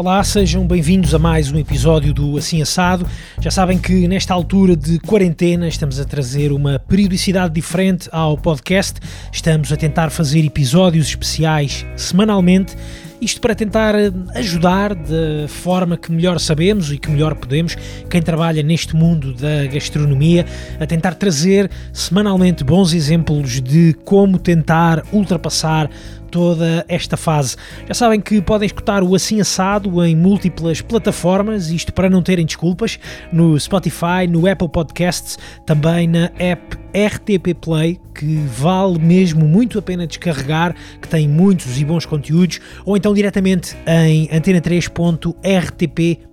Olá, sejam bem-vindos a mais um episódio do Assim Assado. Já sabem que nesta altura de quarentena estamos a trazer uma periodicidade diferente ao podcast. Estamos a tentar fazer episódios especiais semanalmente. Isto para tentar ajudar da forma que melhor sabemos e que melhor podemos quem trabalha neste mundo da gastronomia a tentar trazer semanalmente bons exemplos de como tentar ultrapassar toda esta fase. Já sabem que podem escutar o Assim Assado em múltiplas plataformas, isto para não terem desculpas, no Spotify, no Apple Podcasts, também na app RTP Play, que vale mesmo muito a pena descarregar, que tem muitos e bons conteúdos, ou então diretamente em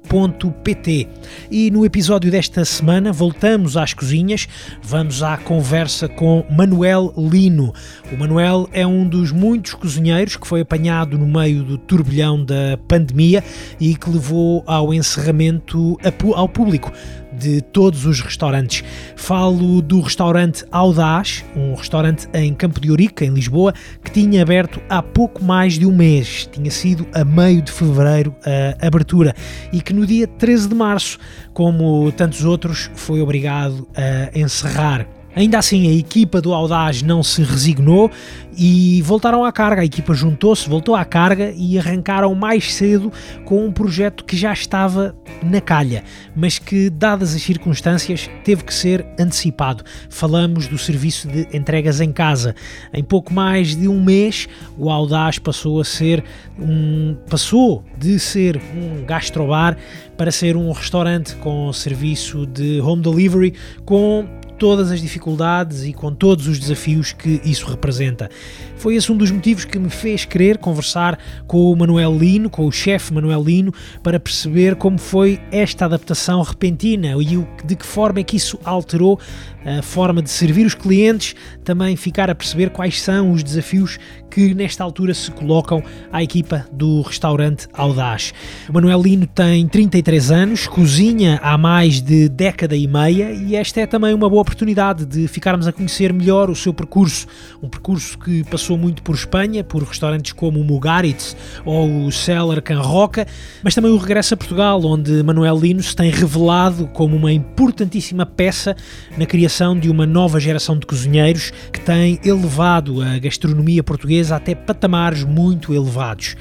antena3.rtp.pt. E no episódio desta semana voltamos às cozinhas, vamos à conversa com Manuel Lino. O Manuel é um dos muitos cozinheiros que foi apanhado no meio do turbilhão da pandemia e que levou ao encerramento ao público de todos os restaurantes. Falo do restaurante Audaz, um restaurante em Campo de Ourique, em Lisboa, que tinha aberto há pouco mais de um mês. Tinha sido a meio de fevereiro a abertura e que no dia 13 de março, como tantos outros, foi obrigado a encerrar. Ainda assim, a equipa do Audaz não se resignou e voltaram à carga. A equipa juntou-se, voltou à carga e arrancaram mais cedo com um projeto que já estava na calha, mas que, dadas as circunstâncias, teve que ser antecipado. Falamos do serviço de entregas em casa. Em pouco mais de um mês, o Audaz passou a ser um passou de ser um gastrobar para ser um restaurante com serviço de home delivery com todas as dificuldades e com todos os desafios que isso representa. Foi esse um dos motivos que me fez querer conversar com o Manuel Lino, com o chefe Manuel Lino, para perceber como foi esta adaptação repentina e de que forma é que isso alterou a forma de servir os clientes, também ficar a perceber quais são os desafios que nesta altura se colocam à equipa do restaurante Audaz. O Manuel Lino tem 33 anos, cozinha há mais de década e meia e esta é também uma boa oportunidade de ficarmos a conhecer melhor o seu percurso, um percurso que passou muito por Espanha, por restaurantes como o Mugaritz ou o Cellar Can Roca, mas também o regresso a Portugal, onde Manuel Lino se tem revelado como uma importantíssima peça na criação de uma nova geração de cozinheiros que tem elevado a gastronomia portuguesa até patamares muito elevados.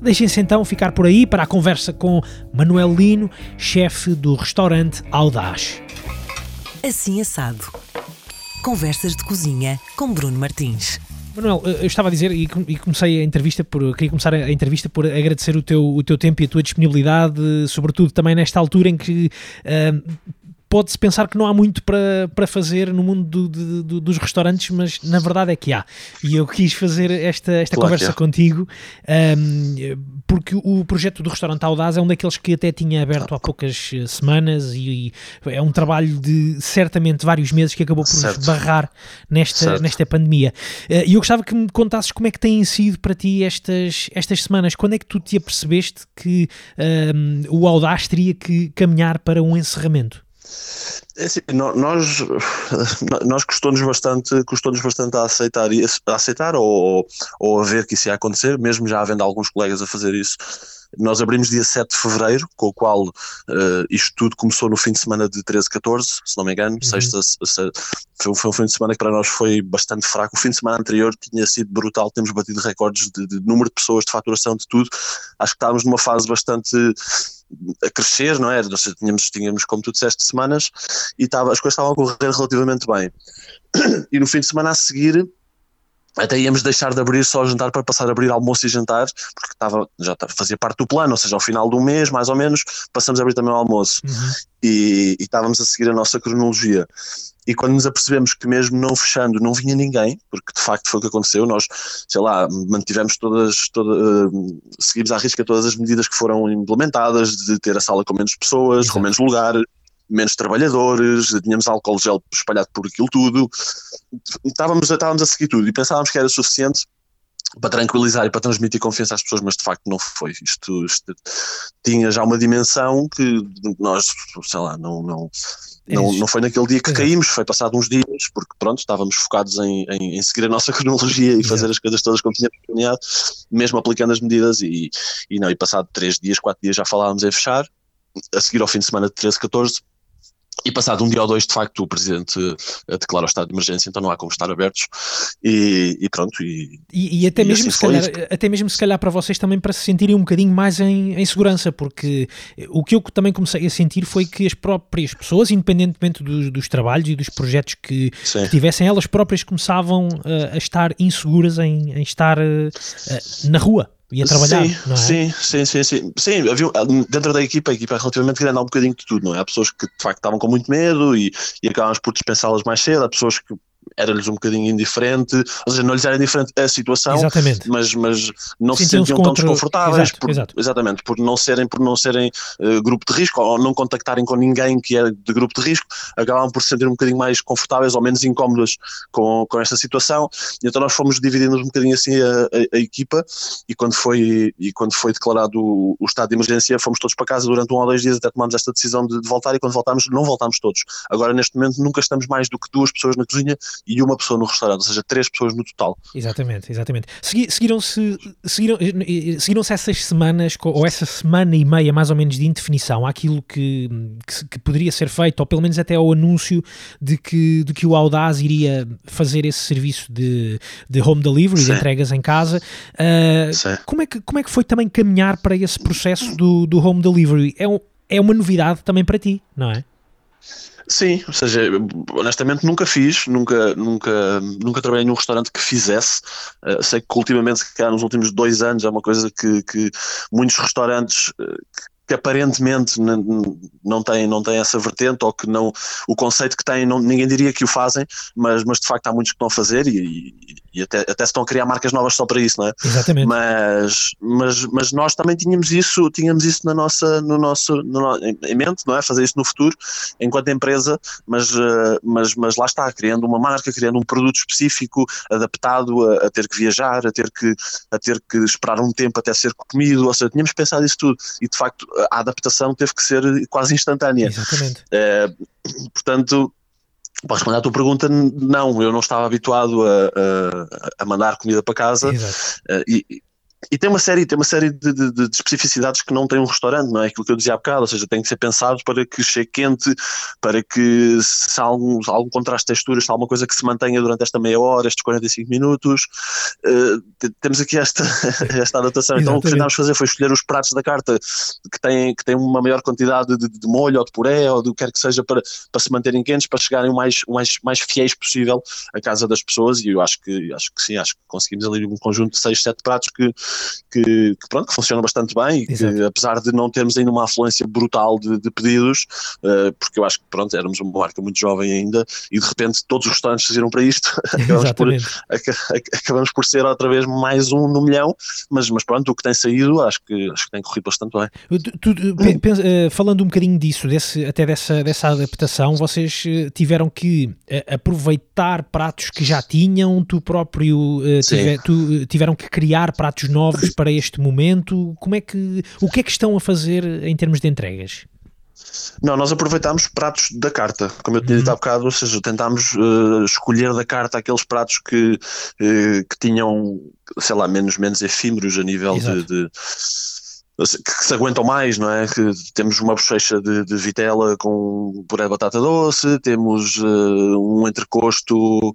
Deixem-se então ficar por aí para a conversa com Manuel Lino, chefe do restaurante Audaz. Assim assado. Conversas de cozinha com Bruno Martins. Manuel, eu estava a dizer e comecei a entrevista por queria começar a entrevista por agradecer o teu, o teu tempo e a tua disponibilidade, sobretudo também nesta altura em que uh, pode-se pensar que não há muito para, para fazer no mundo do, do, do, dos restaurantes, mas na verdade é que há. E eu quis fazer esta, esta claro conversa contigo um, porque o projeto do restaurante Audaz é um daqueles que até tinha aberto há poucas eh, semanas e, e é um trabalho de certamente vários meses que acabou por certo. barrar nesta, nesta pandemia. Uh, e eu gostava que me contasses como é que têm sido para ti estas, estas semanas. Quando é que tu te apercebeste que um, o Audaz teria que caminhar para um encerramento? É assim, nós, nós custou-nos bastante, custou bastante a aceitar, a aceitar ou, ou a ver que isso ia acontecer, mesmo já havendo alguns colegas a fazer isso. Nós abrimos dia 7 de fevereiro, com o qual uh, isto tudo começou no fim de semana de 13, 14, se não me engano. Uhum. Sexta, se, foi, foi, um fim de semana que para nós foi bastante fraco. O fim de semana anterior tinha sido brutal, temos batido recordes de, de número de pessoas, de faturação, de tudo. Acho que estávamos numa fase bastante a crescer, não é? Nós tínhamos, tínhamos, como tu disseste, semanas e estava, as coisas estavam a correr relativamente bem. E no fim de semana a seguir até íamos deixar de abrir só jantar para passar a abrir almoço e jantar, porque estava, já fazia parte do plano, ou seja, ao final do mês, mais ou menos, passamos a abrir também o almoço. Uhum. E, e, estávamos a seguir a nossa cronologia. E quando nos apercebemos que mesmo não fechando não vinha ninguém, porque de facto foi o que aconteceu, nós, sei lá, mantivemos todas, toda, uh, seguimos à risca todas as medidas que foram implementadas, de ter a sala com menos pessoas, Exato. com menos lugar, menos trabalhadores, tínhamos álcool gel espalhado por aquilo tudo, estávamos, estávamos a seguir tudo e pensávamos que era suficiente para tranquilizar e para transmitir confiança às pessoas, mas de facto não foi. Isto, isto tinha já uma dimensão que nós, sei lá, não, não, não, não foi naquele dia que caímos, foi passado uns dias, porque pronto, estávamos focados em, em, em seguir a nossa cronologia e fazer as coisas todas como tínhamos planeado, mesmo aplicando as medidas e, e não, e passado três dias, quatro dias já falávamos em fechar, a seguir ao fim de semana de 13, 14, e passado um dia ou dois, de facto, o Presidente eh, declara o estado de emergência, então não há como estar abertos e, e pronto. E, e, e até, mesmo assim se calhar, até mesmo se calhar para vocês também para se sentirem um bocadinho mais em, em, segurança, porque o que eu também comecei a sentir foi que as próprias pessoas, independentemente dos, dos trabalhos e dos projetos que, que, tivessem, elas próprias começavam uh, a estar inseguras em, em estar uh, uh, na rua ia trabalhar, sim, não é? Sim, sim, sim, sim. sim havia, dentro da equipa, a equipa é relativamente grande, há um bocadinho de tudo, não é? Há pessoas que de facto estavam com muito medo e, e acabámos por dispensá-las mais cedo, há pessoas que era-lhes um bocadinho indiferente, ou seja, não lhes era indiferente a situação, exatamente. mas, mas não se sentiam tão desconfortáveis, exato, por, exato. exatamente, por não serem, por não serem uh, grupo de risco, ou não contactarem com ninguém que é de grupo de risco, acabavam por se sentir um bocadinho mais confortáveis ou menos incómodas com, com esta situação, e então nós fomos dividindo um bocadinho assim a, a, a equipa, e quando foi, e quando foi declarado o, o, estado de emergência, fomos todos para casa durante um ou dois dias até tomarmos esta decisão de, de voltar, e quando voltámos, não voltámos todos. Agora, neste momento, nunca estamos mais do que duas pessoas na cozinha e uma pessoa no restaurante, ou seja, três pessoas no total. Exatamente, exatamente. Seguiram-se seguiram, seguiram essas semanas, ou essa semana e meia mais ou menos de indefinição, àquilo que, que, que, poderia ser feito, ou pelo menos até ao anúncio de que, de que o Audaz iria fazer esse serviço de, de home delivery, Sim. de entregas em casa. Uh, como, é que, como é que foi também caminhar para esse processo do, do home delivery? É, um, é uma novidade também para ti, não é? Sim, ou seja, honestamente nunca fiz, nunca, nunca, nunca trabalhei num restaurante que fizesse. Uh, sei que ultimamente, se calhar nos últimos dois anos, é uma coisa que, que muitos restaurantes uh, que aparentemente não têm, não têm essa vertente ou que não o conceito que têm, não, ninguém diria que o fazem, mas, mas de facto há muitos que a fazer e, e até, até se estão a criar marcas novas só para isso, não é? Exatamente. Mas, mas, mas nós também tínhamos isso, tínhamos isso na nossa, no nosso, no, em mente, não é? Fazer isso no futuro, enquanto empresa, mas, eh, mas, mas lá está, criando uma marca, criando um produto específico, adaptado a, a ter que viajar, a ter que, a ter que esperar um tempo até ser comido, ou seja, tínhamos pensado isso tudo e de facto a adaptação teve que ser quase instantânea. Exatamente. É, portanto, para responder à tua pergunta, não, eu não estava habituado a, a, a mandar comida para casa. Uh, e, e tem uma série, tem uma série de, de, de, especificidades que não tem um restaurante, não é? Aquilo que eu dizia há bocado, ou seja, tem que ser pensado para que chegue quente, para que se há algum, algum contraste de texturas, se há alguma coisa que se mantenha durante esta meia hora, estes 45 minutos. Uh, temos aqui esta, esta adaptação. Então o que tentámos fazer foi escolher os pratos da carta que têm, que têm uma maior quantidade de, de molho ou de puré ou do que quer que seja para, para se manterem quentes, para chegarem o mais, o mais, mais fiéis possível à casa das pessoas e eu acho que, acho que sim, acho que conseguimos ali um conjunto de 6, 7 pratos que que, que, pronto, que funciona bastante bem e que, apesar de não termos ainda uma afluência brutal de, de pedidos, uh, porque eu acho que pronto, éramos uma marca muito jovem ainda e de repente todos os restaurantes saíram para isto, acabamos por, acabamos por ser outra vez mais um no milhão, mas, mas pronto, o que tem saído acho que, acho que tem corrido bastante bem. Tu, tu, pensa, uh, falando um bocadinho disso, desse, até dessa, dessa adaptação, vocês eh, tiveram que aproveitar pratos que já tinham, tu próprio tive, tu, tiveram que criar pratos novos para este momento? Como é que, o que é que estão a fazer em termos de entregas? Não, nós aproveitámos pratos da carta, como eu tinha dito há uhum. bocado, ou seja, tentámos uh, escolher da carta aqueles pratos que, uh, que tinham, sei lá, menos, menos efímeros a nível de, de que se aguentam mais, não é? Que temos uma bochecha de, de vitela com puré de batata doce, temos uh, um entrecosto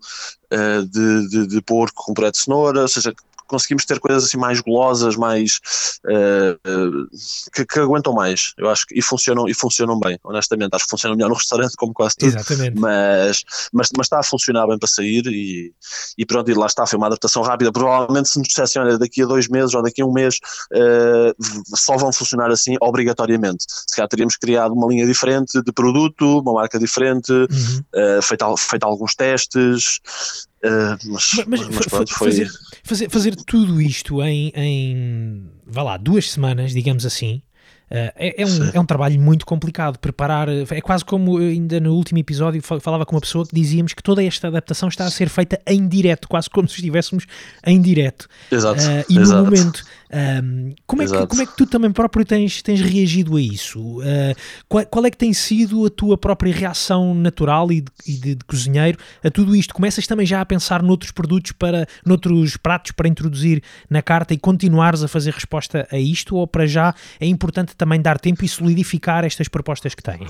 de, de, de, porco com puré de cenoura, ou seja, conseguimos ter coisas assim mais golosas, mais uh, uh, que, que, aguentam mais, eu acho que e funcionam, e funcionam bem, honestamente, acho que funcionam melhor no restaurante como quase tudo, Exatamente. Mas, mas, mas está a funcionar bem para sair e, e pronto, e lá está, foi uma adaptação rápida, provavelmente se nos dissessem, olha, daqui a dois meses ou daqui a um mês uh, só vão funcionar assim obrigatoriamente, se calhar teríamos criado uma linha diferente de produto, uma marca diferente, uhum. feito, feito alguns testes, Uh, mas, mas, mas pronto, foi... fazer, fazer, fazer tudo isto em, em vá lá, duas semanas, digamos assim, é, é, um, é um trabalho muito complicado preparar. É quase como ainda no último episódio falava com uma pessoa que dizíamos que toda esta adaptação está a ser feita em direto, quase como se estivéssemos em direto. Exato. Uh, e exato. no momento. Um, como, é que, como é que tu também próprio tens, tens reagido a isso? Uh, qual, qual, é que tem sido a tua própria reação natural e, de, e de, de, cozinheiro a tudo isto? Começas também já a pensar noutros produtos para, noutros pratos para introduzir na carta e continuares a fazer resposta a isto? Ou para já é importante também dar tempo e solidificar estas propostas que têm?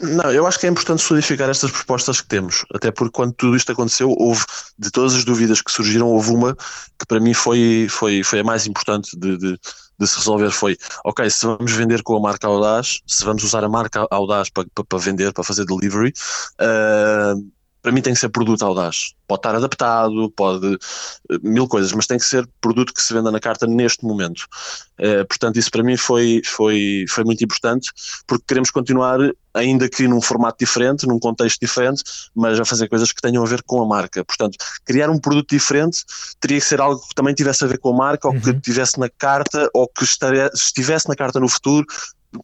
Não, eu acho que é importante solidificar estas propostas que temos, até porque quando tudo isto aconteceu, houve, de todas as dúvidas que surgiram, houve uma que para mim foi, foi, foi a mais importante de, de, de se resolver, foi, ok, se vamos vender com a marca Audaz, se vamos usar a marca Audaz para, para, para vender, para fazer delivery, uh, para mim tem que ser produto audaz. Pode estar adaptado, pode eh, mil coisas, mas tem que ser produto que se venda na carta neste momento. Uh, portanto, isso para mim foi, foi, foi muito importante, porque queremos continuar, ainda que num formato diferente, num contexto diferente, mas a fazer coisas que tenham a ver com a marca. Portanto, criar um produto diferente teria que ser algo que também tivesse a ver com a marca, ou uhum. que tivesse na carta, ou que estivesse na carta no futuro,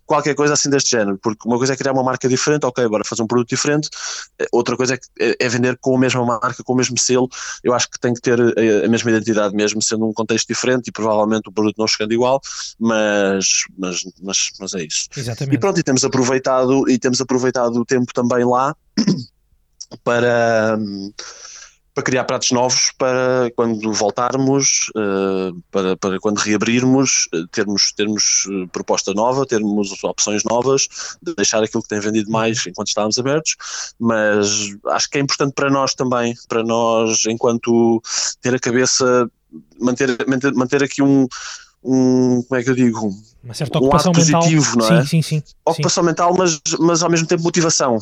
qualquer coisa assim deste género, porque uma coisa é criar uma marca diferente, ok, agora fazer um produto diferente, eh, outra coisa é, é, é, vender com a mesma marca, com o mesmo selo, eu acho que tem que ter a, eh, a, mesma identidade mesmo, sendo um contexto diferente e provavelmente o produto não chegando igual, mas, mas, mas, mas é isso. Exatamente. E pronto, e temos aproveitado, e temos aproveitado o tempo também lá para para criar pratos novos para quando voltarmos, uh, para, para quando reabrirmos, uh, termos, termos uh, proposta nova, termos opções novas, deixar aquilo que tem vendido mais enquanto estávamos abertos, mas acho que é importante para nós também, para nós, enquanto ter a cabeça, manter, manter, manter aqui um, um, como é que eu digo? Uma certa ocupação um mental. positivo, não é? Sim, sim, sim. Ocupação sim. mental, mas, mas ao mesmo tempo motivação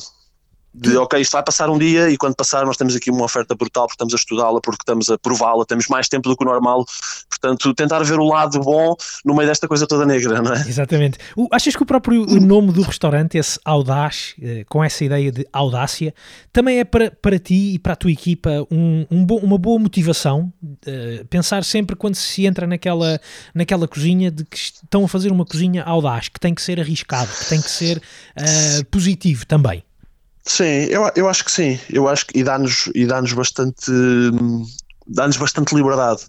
de ok, isto vai passar um dia e quando passar nós temos aqui uma oferta brutal porque estamos a estudá-la, porque estamos a prová-la, temos mais tempo do que o normal, portanto tentar ver o lado bom no meio desta coisa toda negra, não é? Exatamente. O, achas que o próprio nome do restaurante, esse Audaz, eh, com essa ideia de audácia, também é para, para ti e para a tua equipa um, um bo, uma boa motivação? Uh, pensar sempre quando se entra naquela, naquela cozinha de que estão a fazer uma cozinha audaz, que tem que ser arriscado, que tem que ser uh, positivo também. Sim, eu, eu acho que sim. Eu acho que e dá-nos e dá-nos bastante dá-nos bastante liberdade.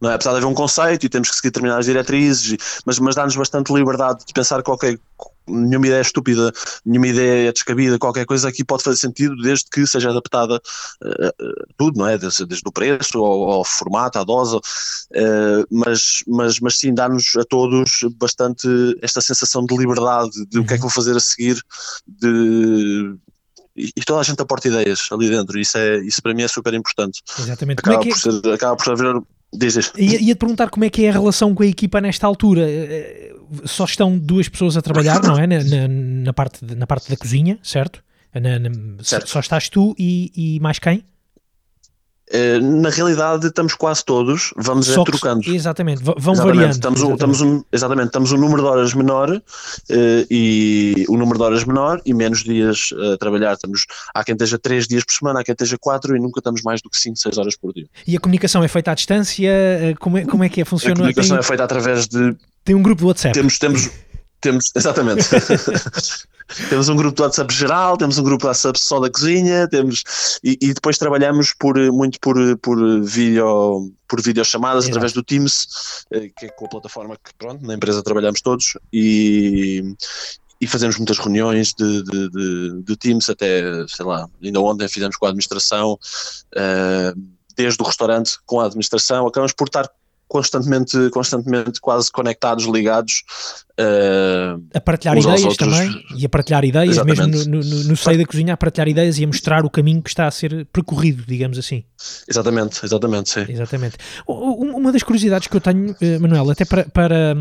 Não é? Apesar de haver um conceito e temos que seguir determinadas diretrizes, mas, mas dá-nos bastante liberdade de pensar qualquer nenhuma ideia estúpida, nenhuma ideia descabida, qualquer coisa aqui pode fazer sentido desde que seja adaptada uh, uh, tudo, não é? Desde, desde o preço ao, ao formato, à dose, uh, mas, mas, mas sim, dá-nos a todos bastante esta sensação de liberdade, de o que é que vou fazer a seguir, de e, toda a gente aporta ideias ali dentro, isso, é, isso para mim é super importante. Exatamente. Acaba, como é que é... por, ser, acaba por haver. Dizes. Ia, ia te perguntar como é que é a relação com a equipa nesta altura. Eh, só estão duas pessoas a trabalhar, não é? Na, na, na parte, na parte da cozinha, certo? Na, certo. Só estás tu e, e mais quem? Eh, na realidade estamos quase todos, vamos é trocando. Exatamente, vão exatamente, variando. Estamos exatamente. Um, estamos um, exatamente, estamos um número de horas menor uh, e o número de horas menor e menos dias a trabalhar. Estamos, há quem esteja 3 dias por semana, há quem esteja 4 e nunca estamos mais do que 5, 6 horas por dia. E a comunicação é feita à distância? Eh, como é, como é que é? Funciona? A comunicação Tem... é feita através de... Tem um grupo de WhatsApp? Temos, temos, temos exatamente. temos um grupo de WhatsApp geral, temos um grupo de WhatsApp só da cozinha, temos e, e depois trabalhamos por, muito por, por vídeo por videochamadas Exato. através do Teams, eh, que é com a plataforma que pronto, na empresa trabalhamos todos e, e fazemos muitas reuniões de, de, de, de, Teams, até, sei lá, ainda ontem fizemos com a administração, uh, desde o restaurante com a administração, acabamos por estar constantemente, constantemente quase conectados, ligados. Uh, a partilhar ideias também, e a partilhar ideias, Exatamente. mesmo no, no, no seio da cozinha, a partilhar ideias e a mostrar o caminho que está a ser percorrido, digamos assim. Exatamente, exatamente, sim. Exatamente. Uma das curiosidades que eu tenho, eh, Manuel, até para, para,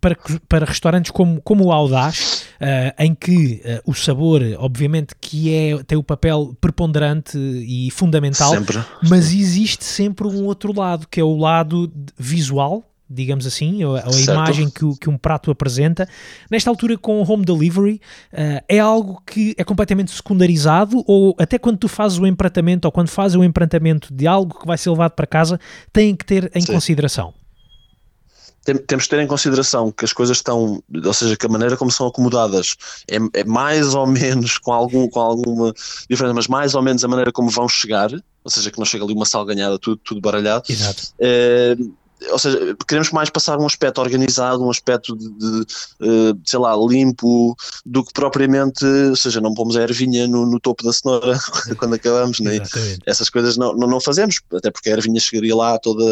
para, para restaurantes como, como o Audaz, uh, em que uh, o sabor, obviamente, que é, tem o papel preponderante e fundamental, sempre. mas existe sempre um outro lado, que é o lado visual, digamos assim, ou, a imagem que, que, um prato apresenta. Nesta altura, com o home delivery, uh, é algo que é completamente secundarizado, ou até quando tu fazes o empratamento, ou quando fazes o empratamento de algo que vai ser levado para casa, têm que ter em Sim. consideração. Temos que ter em consideração que as coisas estão, ou seja, que a maneira como são acomodadas é, é mais ou menos com, algum, com alguma diferença, mas mais ou menos a maneira como vão chegar, ou seja, que não chega ali uma salganhada, tudo, tudo baralhado. Exato. É, ou seja, queremos mais passar um aspecto organizado, um aspecto de, de, de, sei lá, limpo, do que propriamente, ou seja, não pomos a ervinha no, no topo da cenoura quando acabamos, nem né? essas coisas não, não, não, fazemos, até porque a ervinha chegaria lá toda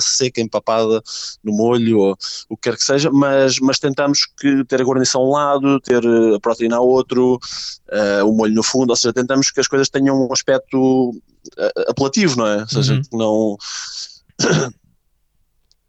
seca, empapada no molho, ou o que quer que seja, mas, mas tentamos que ter a guarnição a um lado, ter a proteína a outro, uh, o molho no fundo, ou seja, tentamos que as coisas tenham um aspecto apelativo, não é? Ou seja, uhum. que não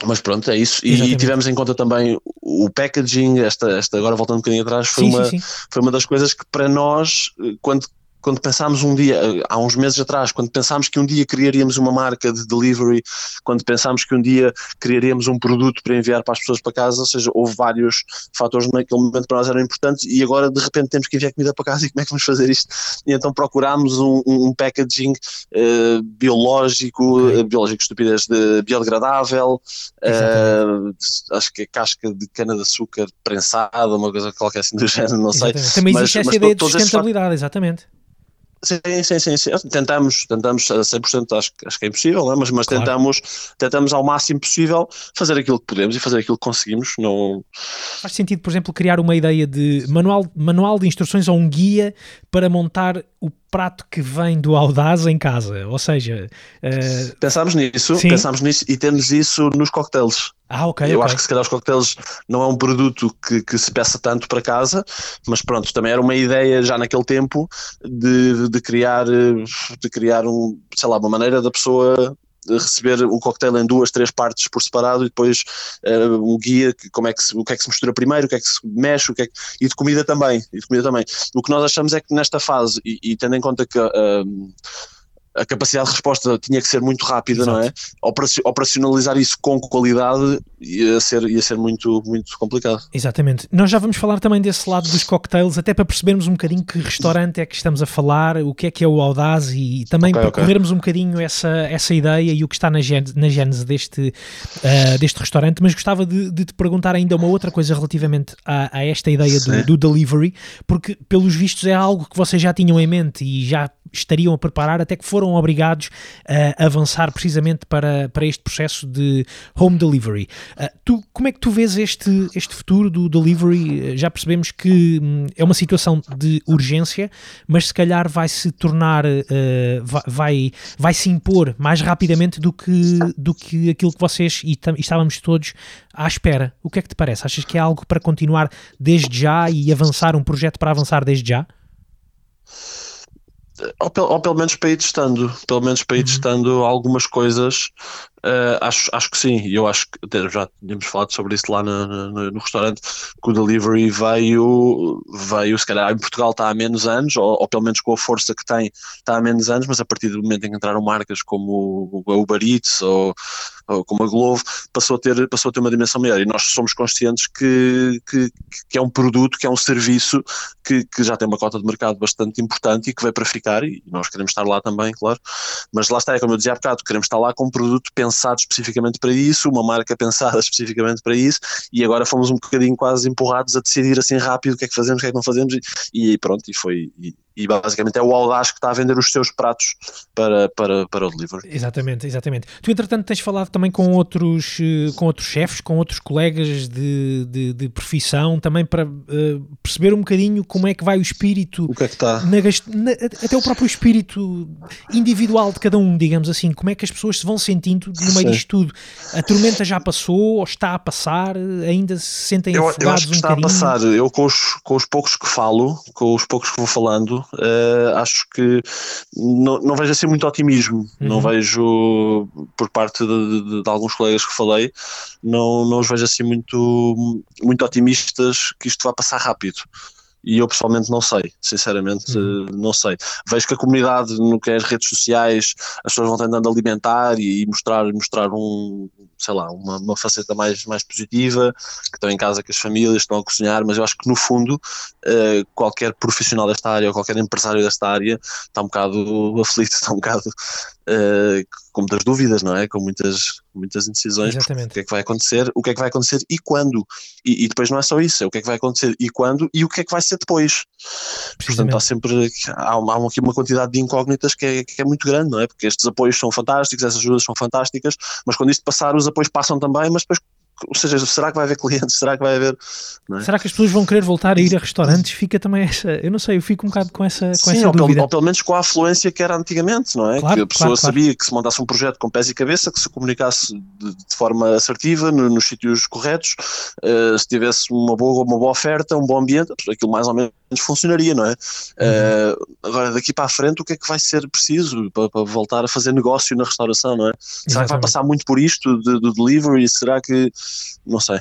mas pronto, é isso. E, tivemos em conta também o packaging, esta, esta agora voltando um bocadinho atrás, foi, sim, uma, sim, sim. foi uma das coisas que para nós, quando quando pensámos um dia, há uns meses atrás, quando pensámos que um dia criaríamos uma marca de delivery, quando pensámos que um dia criaríamos um produto para enviar para as pessoas para casa, ou seja, houve vários fatores naquele momento para nós eram importantes e agora de repente temos que enviar comida para casa e como é que vamos fazer isto? E então procurámos um, um packaging uh, biológico, okay. uh, biológico estupidez, de biodegradável, uh, acho que é casca de cana-de-açúcar prensada, uma coisa qualquer assim do género, não sei. Exatamente. Também existe mas, esta ideia de sustentabilidade, exatamente. Sim, sim, sim, sim. Tentamos, tentamos a 100%, acho, acho que é impossível, não é? mas, mas claro. tentamos, tentamos ao máximo possível fazer aquilo que podemos e fazer aquilo que conseguimos. Não... Faz sentido, por exemplo, criar uma ideia de manual, manual de instruções ou um guia para montar o prato que vem do Audaz em casa, ou seja... Uh... Pensámos nisso, Sim. pensámos nisso e temos isso nos coquetéis. Ah, ok. Eu okay. acho que se calhar os coquetéis não é um produto que, que, se peça tanto para casa, mas pronto, também era uma ideia já naquele tempo de, de criar, de criar um, sei lá, uma maneira da pessoa receber o coquetel em duas, três partes por separado e depois uh, um guia, como é que se, o que é que se mistura primeiro, o que é que se mexe, o que é que, e de comida também, e de comida também. O que nós achamos é que nesta fase, e, e tendo em conta que uh, a capacidade de resposta tinha que ser muito rápida, Exato. não é? Operacionalizar isso com qualidade ia ser, ia ser muito, muito complicado. Exatamente. Nós já vamos falar também desse lado dos cocktails, até para percebermos um bocadinho que restaurante é que estamos a falar, o que é que é o Audaz e também okay, para okay. um bocadinho essa, essa ideia e o que está na, gênese, na gênese deste, uh, deste restaurante. Mas gostava de, de, te perguntar ainda uma outra coisa relativamente a, a esta ideia do, do delivery, porque pelos vistos é algo que vocês já tinham em mente e já estariam a preparar, até que foram obrigados a avançar precisamente para, para este processo de home delivery. Uh, tu, como é que tu vês este, este futuro do delivery? Já percebemos que hum, é uma situação de urgência, mas se calhar vai se tornar, vai, vai se impor mais rapidamente do que, do que aquilo que vocês e estávamos todos à espera. O que é que te parece? Achas que é algo para continuar desde já e avançar, um projeto para avançar desde já? Ou, ou, pelo menos para ir testando, pelo menos para ir uhum. testando algumas coisas Uh, acho, acho que sim, eu acho que já tínhamos falado sobre isso lá no, no, no, restaurante, que o delivery veio, veio, se calhar em Portugal está há menos anos, ou, ou, pelo menos com a força que tem, está há menos anos, mas a partir do momento em que entraram marcas como o Uber Eats ou, ou como a Glovo, passou a, ter, passou a ter uma dimensão maior. E nós somos conscientes que, que, que é um produto, que é um serviço que, que já tem uma cota de mercado bastante importante e que veio para ficar, e nós queremos estar lá também, claro. Mas lá está, é como eu dizia há bocado, queremos estar lá com um produto pensado pensado especificamente para isso, uma marca pensada especificamente para isso, e agora fomos um bocadinho quase empurrados a decidir assim rápido o que é que fazemos, o que é que não fazemos, e, e pronto, e foi. E, e basicamente é o Audaz que está a vender os seus pratos para, para, para o delivery. Exatamente, exatamente. Tu, entretanto, tens falado também com outros, eh, com outros chefes, com outros colegas de, de, de profissão, também para uh, perceber um bocadinho como é que vai o espírito. O que é que está? Na, na, até o próprio espírito individual de cada um, digamos assim. Como é que as pessoas se vão sentindo no meio Sim. disto tudo? A tormenta já passou ou está a passar? Ainda se sentem eu, afogados eu acho que um está bocadinho? a passar. Eu, com os, com os poucos que falo, com os poucos que vou falando, uh, acho que não, não vejo assim muito otimismo. Uhum. Não vejo, por parte de, de, de, alguns colegas que falei, não, não os vejo assim muito, muito otimistas que isto vá passar rápido e eu pessoalmente não sei, sinceramente uhum. não sei. Vejo que a comunidade no que é as redes sociais, as pessoas vão tentando alimentar e, mostrar, mostrar um, sei lá, uma, uma faceta mais, mais positiva, que estão em casa com as famílias, estão a cozinhar, mas eu acho que no fundo uh, qualquer profissional desta área ou qualquer empresário desta área está um bocado aflito, está um bocado uh, com muitas dúvidas, não é? Com muitas, muitas indecisões. Exatamente. O que é que vai acontecer, o que é que vai acontecer e quando. E, e, depois não é só isso, é o que é que vai acontecer e quando e o que é que vai ser depois. Portanto, há sempre há, há aqui uma quantidade de incógnitas que é, que é muito grande, não é? Porque estes apoios são fantásticos, essas ajudas são fantásticas, mas quando isto passar, os apoios passam também, mas depois ou seja, será que vai haver clientes? Será que vai haver. É? Será que as pessoas vão querer voltar a ir a restaurantes? Fica também essa. Eu não sei, eu fico um bocado com essa, com Sim, essa ou. Pelo, ou pelo menos com a afluência que era antigamente, não é? Claro, que a pessoa claro, sabia claro. que se montasse um projeto com pés e cabeça, que se comunicasse de, de forma assertiva, no, nos sítios corretos, uh, se tivesse uma boa, uma boa oferta, um bom ambiente, aquilo mais ou menos funcionaria, não é? Uhum. Uh, agora, daqui para a frente, o que é que vai ser preciso para, para voltar a fazer negócio na restauração, não é? Exatamente. Será que vai passar muito por isto do de, de delivery? Será que. Não sei.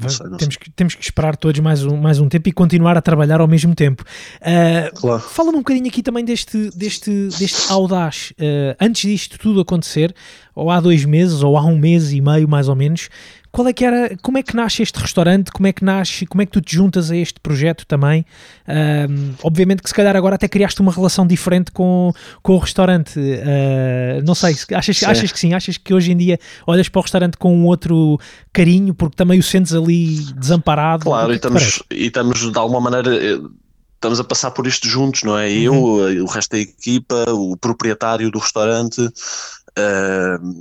Não sei, não temos, que, temos que esperar todos mais um, mais um tempo e continuar a trabalhar ao mesmo tempo. Uh, claro. Fala-me um bocadinho aqui também deste, deste, deste audaz. Uh, antes disto tudo acontecer, ou há dois meses, ou há um mês e meio mais ou menos, qual é que era, como é que nasce este restaurante, como é que nasce, como é que tu te juntas a este projeto também? Um, obviamente que se calhar agora até criaste uma relação diferente com, com o restaurante. Uh, não sei, achas, achas que sim? Achas que hoje em dia olhas para o restaurante com um outro carinho porque também o sentes ali desamparado? Claro, que e estamos, e estamos de alguma maneira estamos a passar por isto juntos, não é? Eu, Uhum. o resto da equipa, o proprietário do restaurante,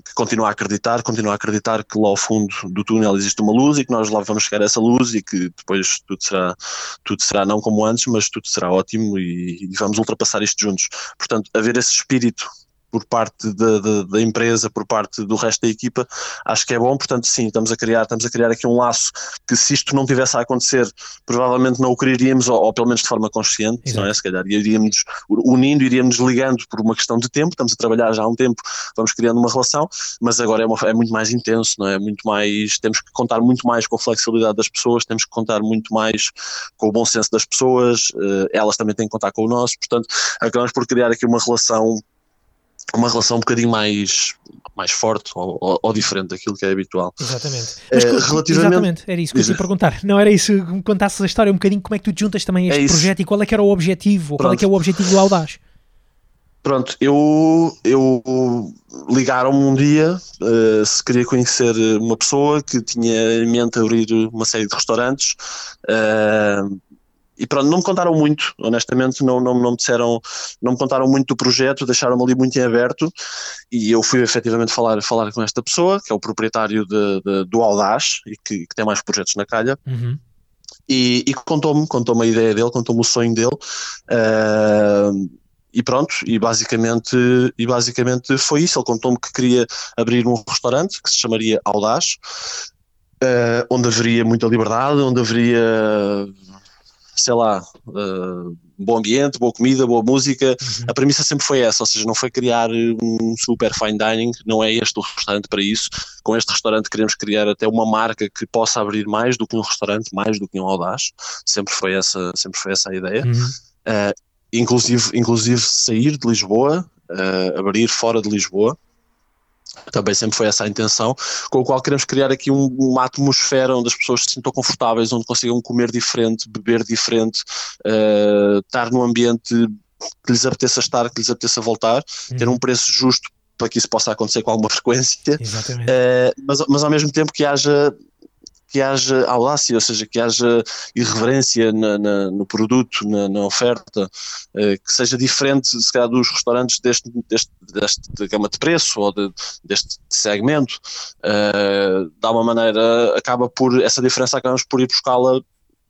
que continua a acreditar, continua a acreditar que lá ao fundo do túnel existe uma luz e que nós lá vamos chegar a essa luz e que depois tudo será, tudo será não como antes, mas tudo será ótimo e, e vamos ultrapassar isto juntos. Portanto, haver esse espírito por parte da, da, da, empresa, por parte do resto da equipa, acho que é bom, portanto sim, estamos a criar, estamos a criar aqui um laço que se isto não tivesse a acontecer, provavelmente não o criaríamos, ou, ou pelo menos de forma consciente, Exato. não é? Se calhar iríamos unindo, iríamos ligando por uma questão de tempo, estamos a trabalhar já há um tempo, vamos criando uma relação, mas agora é, uma, é muito mais intenso, não é? Muito mais, temos que contar muito mais com a flexibilidade das pessoas, temos que contar muito mais com o bom senso das pessoas, elas também têm que contar com o nosso, portanto, acabamos por criar aqui uma relação uma relação um bocadinho mais, mais forte ou, ou, ou diferente daquilo que é habitual. Exatamente. Mas, é, relativamente... Exatamente, era isso que eu te ia perguntar. Não, era isso, me contasses a história um bocadinho, como é que tu te juntas também a este é projeto e qual é que era o objetivo, ou qual é que é o objetivo do Audaz? Pronto, eu, eu ligaram-me um dia uh, se queria conhecer uma pessoa que tinha em mente abrir uma série de restaurantes uh, e pronto, não me contaram muito, honestamente, não, não, não me disseram, não me contaram muito do projeto, deixaram-me ali muito em aberto e eu fui efetivamente falar, falar com esta pessoa, que é o proprietário de, de, do Audaz e que, que, tem mais projetos na calha. Uhum. E, e contou-me, contou-me a ideia dele, contou-me o sonho dele. Uh, e pronto, e basicamente, e basicamente foi isso. Ele contou-me que queria abrir um restaurante que se chamaria Audaz, uh, onde haveria muita liberdade, onde haveria sei lá, uh, bom ambiente, boa comida, boa música. Uhum. A premissa sempre foi essa, ou seja, não foi criar um super fine dining, não é este o restaurante para isso. Com este restaurante queremos criar até uma marca que possa abrir mais do que um restaurante, mais do que um audaz. Sempre foi essa, sempre foi essa a ideia. Uhum. Uh, inclusive, inclusive sair de Lisboa, uh, abrir fora de Lisboa. Também sempre foi essa a intenção, com o qual queremos criar aqui um, uma atmosfera onde as pessoas se sintam confortáveis, onde consigam comer diferente, beber diferente, uh, estar num ambiente que lhes apeteça estar, que lhes apeteça voltar, uhum. ter um preço justo para que isso possa acontecer com alguma frequência, uh, mas, mas ao mesmo tempo que haja que haja audácia, ou seja, que haja irreverência na, na, no produto, na, na oferta, eh, que seja diferente, se calhar, dos restaurantes deste, deste, deste gama de preço ou de, deste segmento. Eh, de alguma maneira, acaba por, essa diferença acabamos por ir buscá-la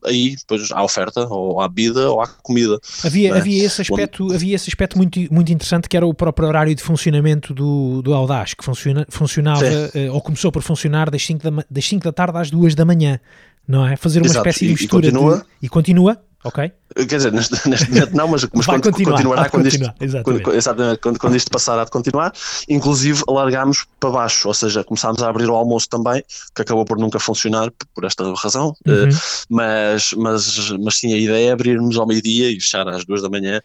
aí depois à oferta ou à bebida ou à comida. Havia, é? havia esse aspecto, havia esse aspecto muito, muito interessante que era o próprio horário de funcionamento do, do Audaz, que funciona, funcionava uh, ou começou por funcionar das 5 da, das 5 da tarde às 2 da manhã, não é? Fazer uma Exato. espécie de mistura e continua, de, e continua Ok. Quer dizer, neste, neste momento não, mas, mas quando continuar, continuará quando, continuar, isto, exatamente. quando, exatamente, quando, quando isto passar a de continuar, inclusive alargámos para baixo, ou seja, começámos a abrir o almoço também, que acabou por nunca funcionar por esta razão, Uhum. eh, mas, mas, mas sim, a ideia é abrirmos ao meio-dia e fechar às duas da manhã,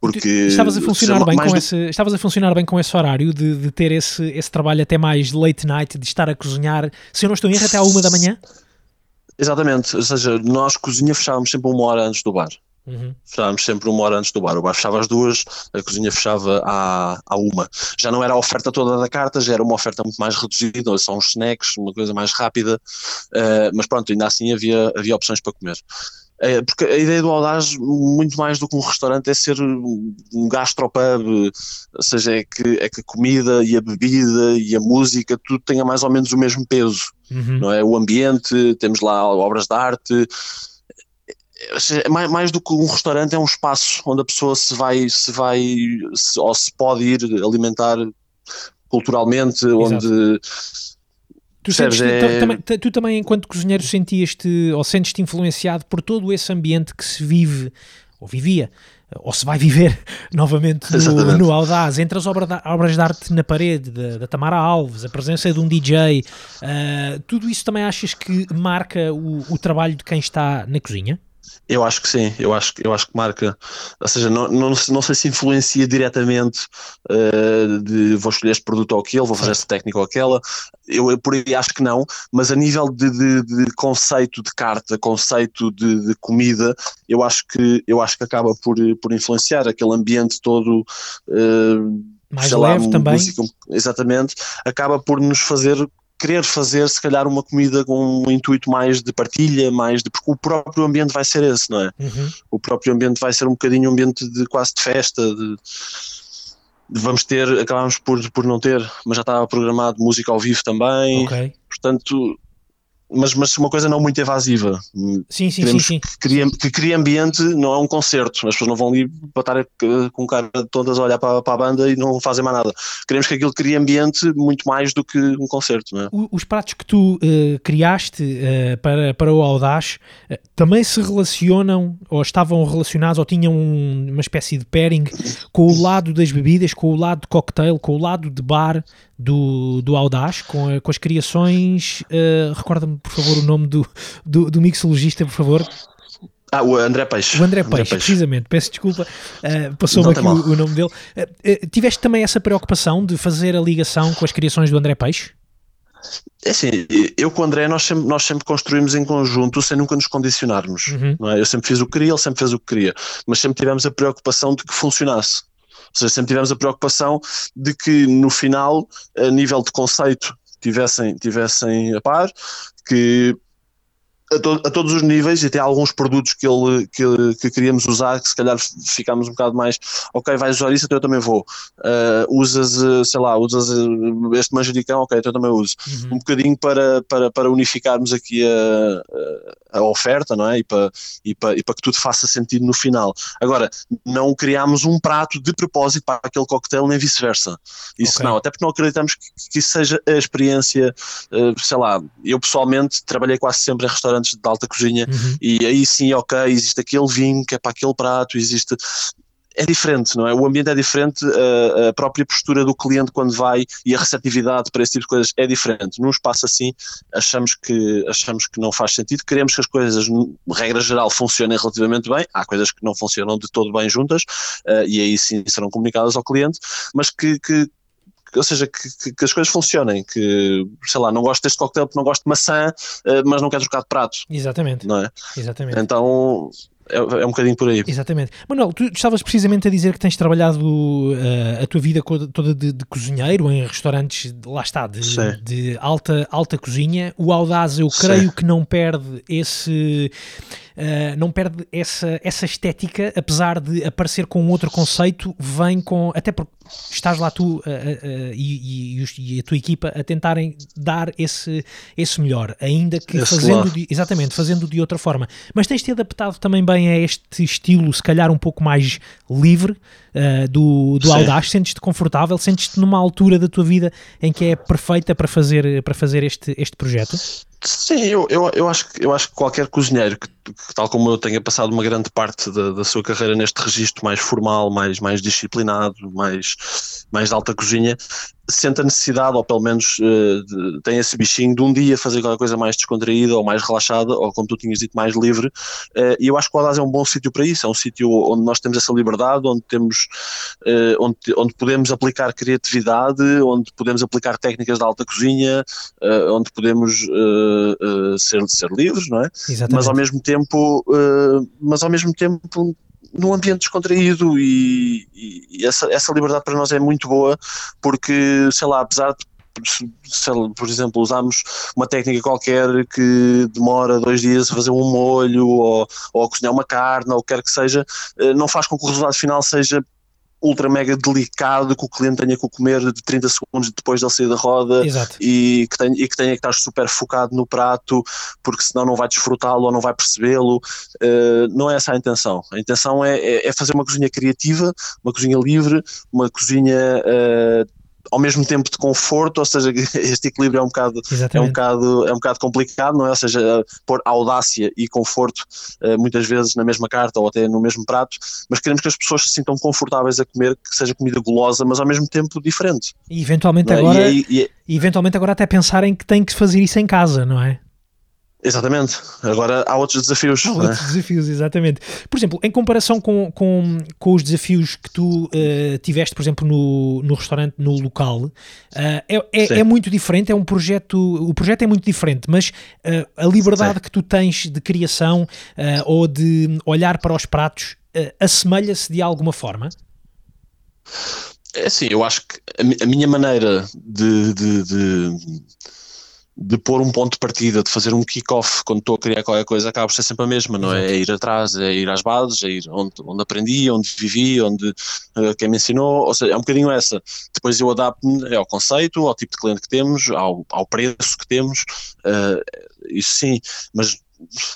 porque Estavas a funcionar bem com do- esse, estavas a funcionar bem com esse horário de, de ter esse, esse trabalho até mais late night, de estar a cozinhar, se eu não estou em erro, até à uma da manhã? Exatamente, ou seja, nós cozinha fechávamos sempre uma hora antes do bar. Uhum. Fechávamos sempre uma hora antes do bar. O bar fechava às duas, a cozinha fechava à, à uma. Já não era a oferta toda da carta, já era uma oferta muito mais reduzida, são uns snacks, uma coisa mais rápida, uh, mas pronto, ainda assim havia, havia opções para comer. É, porque a ideia do Audaz, muito mais do que um restaurante, é ser um gastropub, ou seja, é que, é que a comida e a bebida e a música, tudo tenha mais ou menos o mesmo peso, uhum. não é? O ambiente, temos lá obras de arte, seja, mais, mais, do que um restaurante é um espaço onde a pessoa se vai, se vai se, ou se pode ir alimentar culturalmente, Exato. onde Tu, sentes, é... também, tu também, enquanto cozinheiro, sentias-te ou sentes-te influenciado por todo esse ambiente que se vive ou vivia ou se vai viver novamente no, no Audaz, entre as obras de, obras de arte na parede da, Tamara Alves, a presença de um DJ, uh, eh, tudo isso também achas que marca o, o trabalho de quem está na cozinha? Eu acho que sim, eu acho, eu acho que marca, ou seja, não, não, não sei se influencia diretamente uh, de vou escolher este produto ou aquele, vou fazer esta técnica ou aquela, eu, eu por aí acho que não, mas a nível de, de, de conceito de carta, conceito de, de, comida, eu acho que, eu acho que acaba por, por influenciar aquele ambiente todo. Uh, mais leve lá, também. Música, exatamente, acaba por nos fazer querer fazer, se calhar, uma comida com um intuito mais de partilha, mais de. porque o próprio ambiente vai ser esse, não é? Uhum. O próprio ambiente vai ser um bocadinho um ambiente de quase de festa, de, vamos ter, acabamos por, por não ter, mas já estava programado música ao vivo também. Okay. Portanto, mas, mas uma coisa não muito evasiva. Sim, sim, Queremos sim, sim. Que, crie, que crie ambiente, não é um concerto, as pessoas não vão ali para estar com cara todas a olhar para, para, a banda e não fazem mais nada. Queremos que aquilo crie ambiente muito mais do que um concerto. É? Os pratos que tu uh, criaste uh, para, para o Audaz uh, também se relacionam, ou estavam relacionados, ou tinham uma espécie de pairing com o lado das bebidas, com o lado de cocktail, com o lado de bar do, do Audaz, com, com as criações. Recorda-me por favor, o nome do, do, do mixologista, por favor. Ah, o André Peixe. O André, André Peixe, Peixe, precisamente. Peço desculpa, uh, passou-me aqui o, o, nome dele. Uh, uh, tiveste também essa preocupação de fazer a ligação com as criações do André Peixe? É assim, eu com o André nós sempre, nós sempre construímos em conjunto sem nunca nos condicionarmos. Uhum. É? Eu sempre fiz o que queria, ele sempre fez o que queria, mas sempre tivemos a preocupação de que funcionasse. Seja, sempre tivemos a preocupação de que no final, a nível de conceito, tivessem, tivessem a par, que a, to, a, todos os níveis e até alguns produtos que, ele, que, que queríamos usar que se calhar ficámos um bocado mais ok, vais usar isso, então eu também vou uh, usas, sei lá, usas este manjericão, ok, então eu também uso uhum. um bocadinho para, para, para unificarmos aqui a, a oferta, não é? E para, e, para, e para que tudo faça sentido no final. Agora, não criámos um prato de propósito para aquele coquetel nem vice-versa, isso okay. não, até porque não acreditamos que, que isso seja a experiência, uh, sei lá, eu pessoalmente trabalhei quase sempre em restaurantes restaurantes de alta cozinha uhum. e aí sim, ok, existe aquele vinho que é para aquele prato, existe é diferente, não é? O ambiente é diferente, a, própria postura do cliente quando vai e a receptividade para esse tipo de coisas é diferente. Num espaço assim, achamos que, achamos que não faz sentido, queremos que as coisas, regra geral, funcionem relativamente bem, há coisas que não funcionam de todo bem juntas, uh, e aí sim serão comunicadas ao cliente, mas que, que ou seja, que, que, as coisas funcionem, que, sei lá, não gosto deste coquetel porque não gosto de maçã, eh, mas não quero trocar de prato. Exatamente. Não é? Exatamente. Então, é, é, um bocadinho por aí. Exatamente. Manuel, tu estavas precisamente a dizer que tens trabalhado uh, a tua vida toda de, de, cozinheiro em restaurantes, lá está, de, de, alta, alta cozinha. O Audaz, eu creio Sim. que não perde esse. Uh, não perde essa, essa estética, apesar de aparecer com outro conceito, vem com. Até porque estás lá tu uh, uh, e, e, e, a tua equipa a tentarem dar esse, esse melhor, ainda que esse fazendo de, exatamente, fazendo de outra forma. Mas tens-te adaptado também bem a este estilo, se calhar um pouco mais livre do, do Audaz, sentes-te confortável, sentes-te numa altura da tua vida em que é perfeita para fazer, para fazer este, este projeto? Sim, eu, eu, eu, acho, eu acho que qualquer cozinheiro que tal como eu tenha passado uma grande parte da, da sua carreira neste registro mais formal, mais, mais disciplinado, mais, mais de alta cozinha, sente a necessidade, ou pelo menos uh, tem esse bichinho de um dia fazer qualquer coisa mais descontraída ou mais relaxada, ou como tu tinhas dito, mais livre. Uh, e eu acho que o Audaz é um bom sítio para isso, é um sítio onde nós temos essa liberdade, onde temos uh, onde, onde podemos aplicar criatividade, onde podemos aplicar técnicas de alta cozinha, onde podemos ser, ser livres, não é? Exatamente. Mas ao mesmo tempo tempo, uh, mas ao mesmo tempo num ambiente descontraído e, e, essa, essa liberdade para nós é muito boa porque, sei lá, apesar de por exemplo, usamos uma técnica qualquer que demora dois dias a fazer um molho ou, ou a cozinhar uma carne ou o que quer que seja, eh, não faz com que o resultado final seja ultra mega delicado que o cliente tenha que comer de 30 segundos depois de sair da roda e que, tenha, e que tenha que estar super focado no prato porque senão não vai desfrutá-lo ou não vai percebê-lo. Uh, não é essa a intenção. A intenção é, é, é, fazer uma cozinha criativa uma cozinha livre uma cozinha uh, ao mesmo tempo de conforto, ou seja, este equilíbrio é um bocado, é um bocado, é um bocado complicado, não é? Ou seja, pôr audácia e conforto eh, muitas vezes na mesma carta ou até no mesmo prato, mas queremos que as pessoas se sintam confortáveis a comer, que seja comida gulosa, mas ao mesmo tempo diferente. E eventualmente é? agora, e, e, e, eventualmente agora até pensarem que tem que fazer isso em casa, não é? Exatamente. Agora há outros desafios. Há outros desafios, exatamente. Por exemplo, em comparação com, com, com os desafios que tu uh, tiveste, por exemplo, no, no restaurante, no local, uh, é, é, é, muito diferente, é um projeto, o projeto é muito diferente, mas uh, a liberdade Sim. que tu tens de criação ou de olhar para os pratos assemelha-se de alguma forma? É assim, eu acho que a, a minha maneira de, de, de de pôr um ponto de partida, de fazer um kick-off quando estou a criar qualquer coisa, acaba por ser sempre a mesma, não é? É ir atrás, é ir às bases, é ir onde, onde aprendi, onde vivi, onde uh, quem me ensinou, ou seja, é um bocadinho essa. Depois eu adapto-me ao conceito, ao tipo de cliente que temos, ao, ao preço que temos, uh, isso sim, mas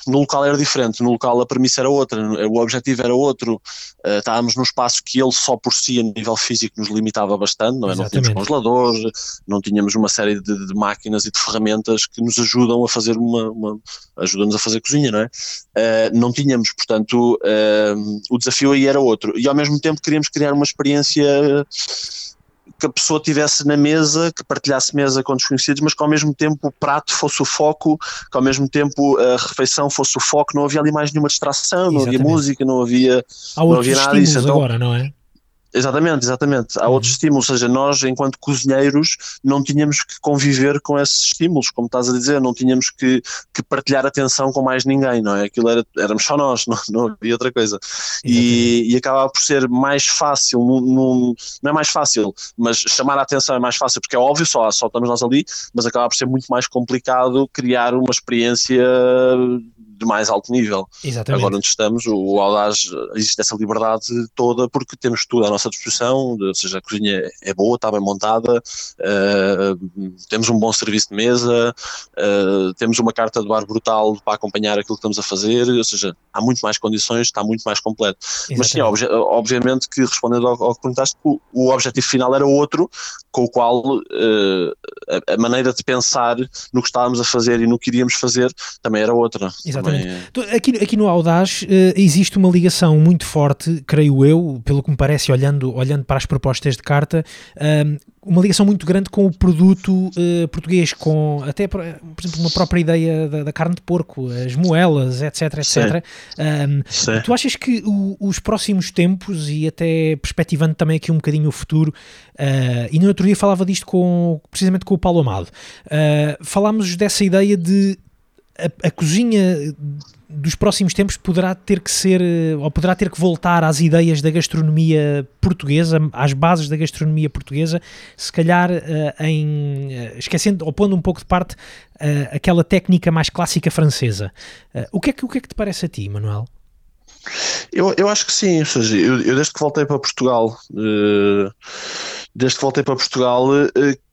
no local era diferente, no local a premissa era outra, o objetivo era outro, uh, estávamos num espaço que ele só por si a nível físico nos limitava bastante, não é? Não tínhamos congeladores, não tínhamos uma série de, de, máquinas e de ferramentas que nos ajudam a fazer uma, uma ajudam-nos a fazer cozinha, não é? Uh, não tínhamos, portanto, uh, o desafio aí era outro, e ao mesmo tempo queríamos criar uma experiência que a pessoa tivesse na mesa, que partilhasse mesa com desconhecidos, mas que ao mesmo tempo o prato fosse o foco, que ao mesmo tempo a refeição fosse o foco, não havia ali mais nenhuma distração, Exatamente. não havia música, não havia, Há não havia nada disso. Então, agora, não é? Exatamente, exatamente. Há uhum. outros estímulos, ou seja, nós, enquanto cozinheiros, não tínhamos que conviver com esses estímulos, como estás a dizer, não tínhamos que, que partilhar atenção com mais ninguém, não é? Aquilo era, éramos só nós, não, não havia outra coisa. E, e acabava por ser mais fácil, num, não é mais fácil, mas chamar a atenção é mais fácil, porque é óbvio, só, só estamos nós ali, mas acaba por ser muito mais complicado criar uma experiência de mais alto nível. Exatamente. Agora onde estamos, o Audaz, existe essa liberdade toda porque temos tudo à nossa disposição, ou seja, a cozinha é boa, está bem montada, uh, temos um bom serviço de mesa, uh, temos uma carta de bar brutal para acompanhar aquilo que estamos a fazer, ou seja, há muito mais condições, está muito mais completo. Exatamente. Mas sim, obje obviamente que respondendo ao, ao que perguntaste, o, o, objetivo final era outro, com o qual uh, a, a, maneira de pensar no que estávamos a fazer e no que iríamos fazer também era outra. Exatamente. Também... Aqui, aqui no Audaz uh, existe uma ligação muito forte, creio eu, pelo que me parece, olhando, olhando para as propostas de carta, uh, uma ligação muito grande com o produto uh, português, com até, por exemplo, uma própria ideia da, da carne de porco, as moelas, etc, etc. Um, tu achas que o, os próximos tempos, e até perspectivando também aqui um bocadinho o futuro, uh, e no outro dia falava disto com, precisamente com o Paulo Amado, uh, falámos dessa ideia de a, a, cozinha dos próximos tempos poderá ter que ser ou poderá ter que voltar às ideias da gastronomia portuguesa, às bases da gastronomia portuguesa, se calhar uh, em uh, esquecendo ou pondo um pouco de parte uh, aquela técnica mais clássica francesa. o que é que o que é que te parece a ti, Manuel? Eu, eu acho que sim, ou seja, eu, eu desde que voltei para Portugal, desde que voltei para Portugal,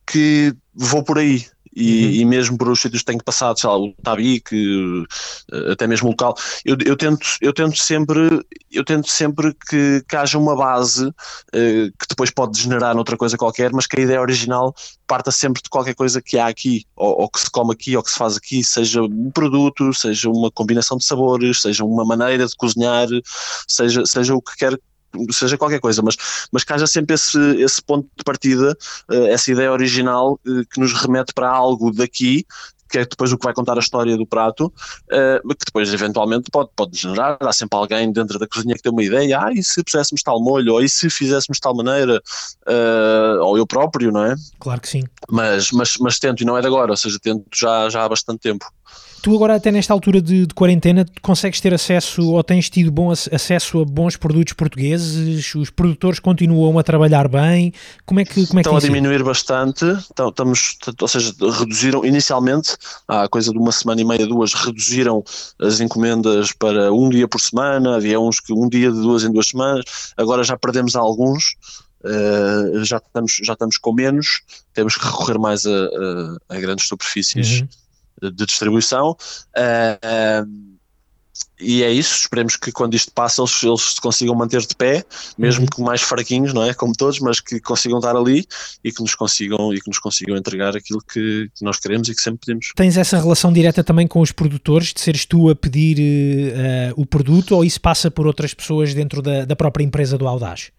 que vou por aí e, uhum. e, mesmo por os sítios que tenho passado, sei lá, o Tabique, eh, até mesmo o local, eu, eu, tento, eu tento sempre, eu tento sempre que, que haja uma base uh, que depois pode degenerar noutra coisa qualquer, mas que a ideia original parta sempre de qualquer coisa que há aqui, ou, ou, que se come aqui, ou que se faz aqui, seja um produto, seja uma combinação de sabores, seja uma maneira de cozinhar, seja, seja o que quer seja qualquer coisa, mas, mas que haja sempre esse, esse ponto de partida, uh, essa ideia original uh, que nos remete para algo daqui que é depois o que vai contar a história do prato, uh, que depois eventualmente pode, pode generar, há sempre alguém dentro da cozinha que tem uma ideia, ah, e se puséssemos tal molho, ou e se fizéssemos de tal maneira, uh, ou eu próprio, não é? Claro que sim. Mas, mas, mas tento, e não é de agora, ou seja, tento já, já há bastante tempo. Tu agora até nesta altura de, de, quarentena consegues ter acesso ou tens tido bom acesso a bons produtos portugueses? Os produtores continuam a trabalhar bem? Como é que como é Estão a diminuir bastante, então, estamos, ou seja, reduziram inicialmente, há coisa de uma semana e meia, duas, reduziram as encomendas para um dia por semana, havia uns que um dia de duas em duas semanas, agora já perdemos alguns, Uh, já, estamos, já estamos com menos, temos que recorrer mais a, a, a grandes superfícies. Uhum de distribuição. Uh, e é isso, esperemos que quando isto passe eles, eles se consigam manter de pé, mesmo uhum. que mais fraquinhos, não é? Como todos, mas que consigam estar ali e que nos consigam, e que nos consigam entregar aquilo que, que nós queremos e que sempre pedimos. Tens essa relação direta também com os produtores, de seres tu a pedir uh, o produto ou isso passa por outras pessoas dentro da, da própria empresa do Audaz?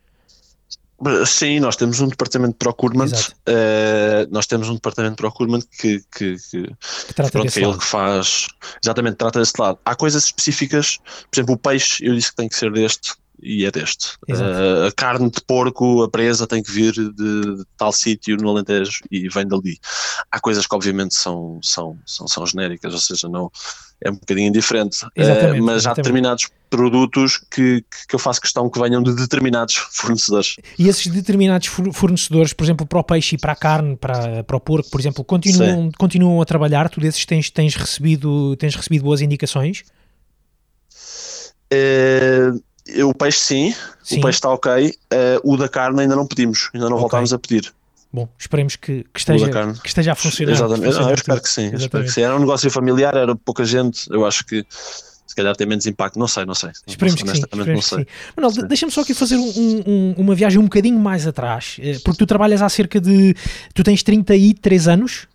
Sim, nós temos um departamento de procurement. Uh, nós temos um departamento de procurement que, que, que, que trata pronto, é ele que faz exatamente trata desse lado. Há coisas específicas, por exemplo, o peixe, eu disse que tem que ser deste e é deste. Uh, a carne de porco, a presa tem que vir de, de, tal sítio no Alentejo e vem dali. Há coisas que obviamente são, são, são, são genéricas, ou seja, não é um bocadinho indiferente. Uh, mas exatamente. há determinados produtos que, que eu faço questão que venham de determinados fornecedores. E esses determinados fornecedores, por exemplo, para o peixe e para a carne, para, para o porco, por exemplo, continuam, continuam a trabalhar? Tu desses tens, tens, recebido, tens recebido boas indicações? Uh, o peixe sim, sim, o peixe está ok. Uh, o da carne ainda não pedimos, ainda não okay. voltámos a pedir. Bom, esperemos que, que, esteja, que esteja a funcionar. Exatamente, não, eu espero que sim, espero que sim. Era um negócio familiar, era pouca gente, eu acho que se calhar tem menos impacto, não sei, não sei. Esperemos que sim. Esperemos não sei. Manuel, deixa-me só aqui fazer um, um, uma viagem um bocadinho mais atrás, eh, porque tu trabalhas há cerca de. Tu tens 33 anos?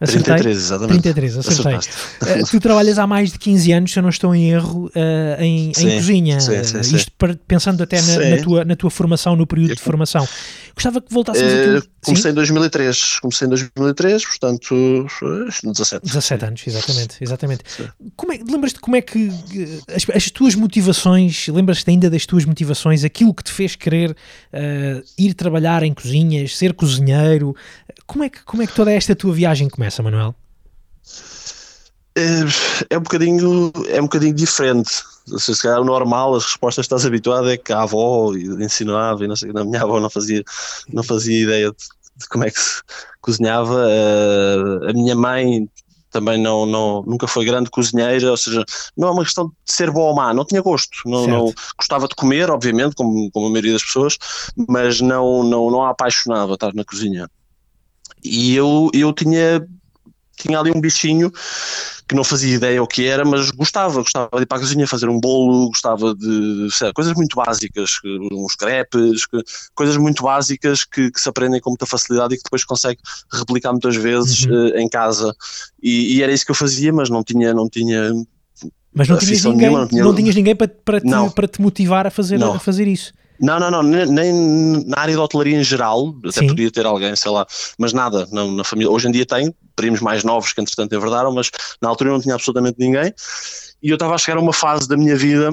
Acertei? 33, exatamente. 33, acertei. Uh, tu trabalhas há mais de 15 anos, se eu não estou em erro, uh, em, sim, em, cozinha. Sim, sim, sim. Isto pensando até na, na, tua, na tua formação, no período de formação. Gostava que voltássemos uh, aqui. Comecei em 2003, comecei em 2003, portanto, 17. 17 anos, exatamente. exatamente. Como é, lembras-te como é que as, as tuas motivações, lembras-te ainda das tuas motivações, aquilo que te fez querer ir trabalhar em cozinhas, ser cozinheiro? Como é que, como é que toda esta tua viagem começa? Manuel? É, é, um bocadinho é um bocadinho diferente. Se calhar o normal, as respostas que estás habituado é que a avó ensinava e não sei, a minha avó não fazia, não fazia ideia de, de como é que se cozinhava. Uh, a minha mãe também não, não, nunca foi grande cozinheira, ou seja, não é uma questão de ser boa ou má, não tinha gosto, não, não gostava de comer, obviamente, como, como a maioria das pessoas, mas não, não, não a apaixonava estar na cozinha. E eu, eu tinha tinha ali um bichinho que não fazia ideia o que era, mas gostava, gostava de ir para a cozinha fazer um bolo, gostava de coisas muito básicas, uns crepes, coisas muito básicas que, que, se aprendem com muita facilidade e que depois consegue replicar muitas vezes uhum. uh, em casa. E, e, era isso que eu fazia, mas não tinha, não tinha. Mas não tinhas ninguém, nenhuma, não, tinha... não tinhas ninguém para, para, te, para te motivar a fazer, a fazer isso. Não, não, não, nem na área da hotelaria em geral, até Sim. podia ter alguém, sei lá, mas nada, não, na família. Hoje em dia tem primos mais novos que entretanto enverdaram, mas na altura não tinha absolutamente ninguém. E eu estava a chegar a uma fase da minha vida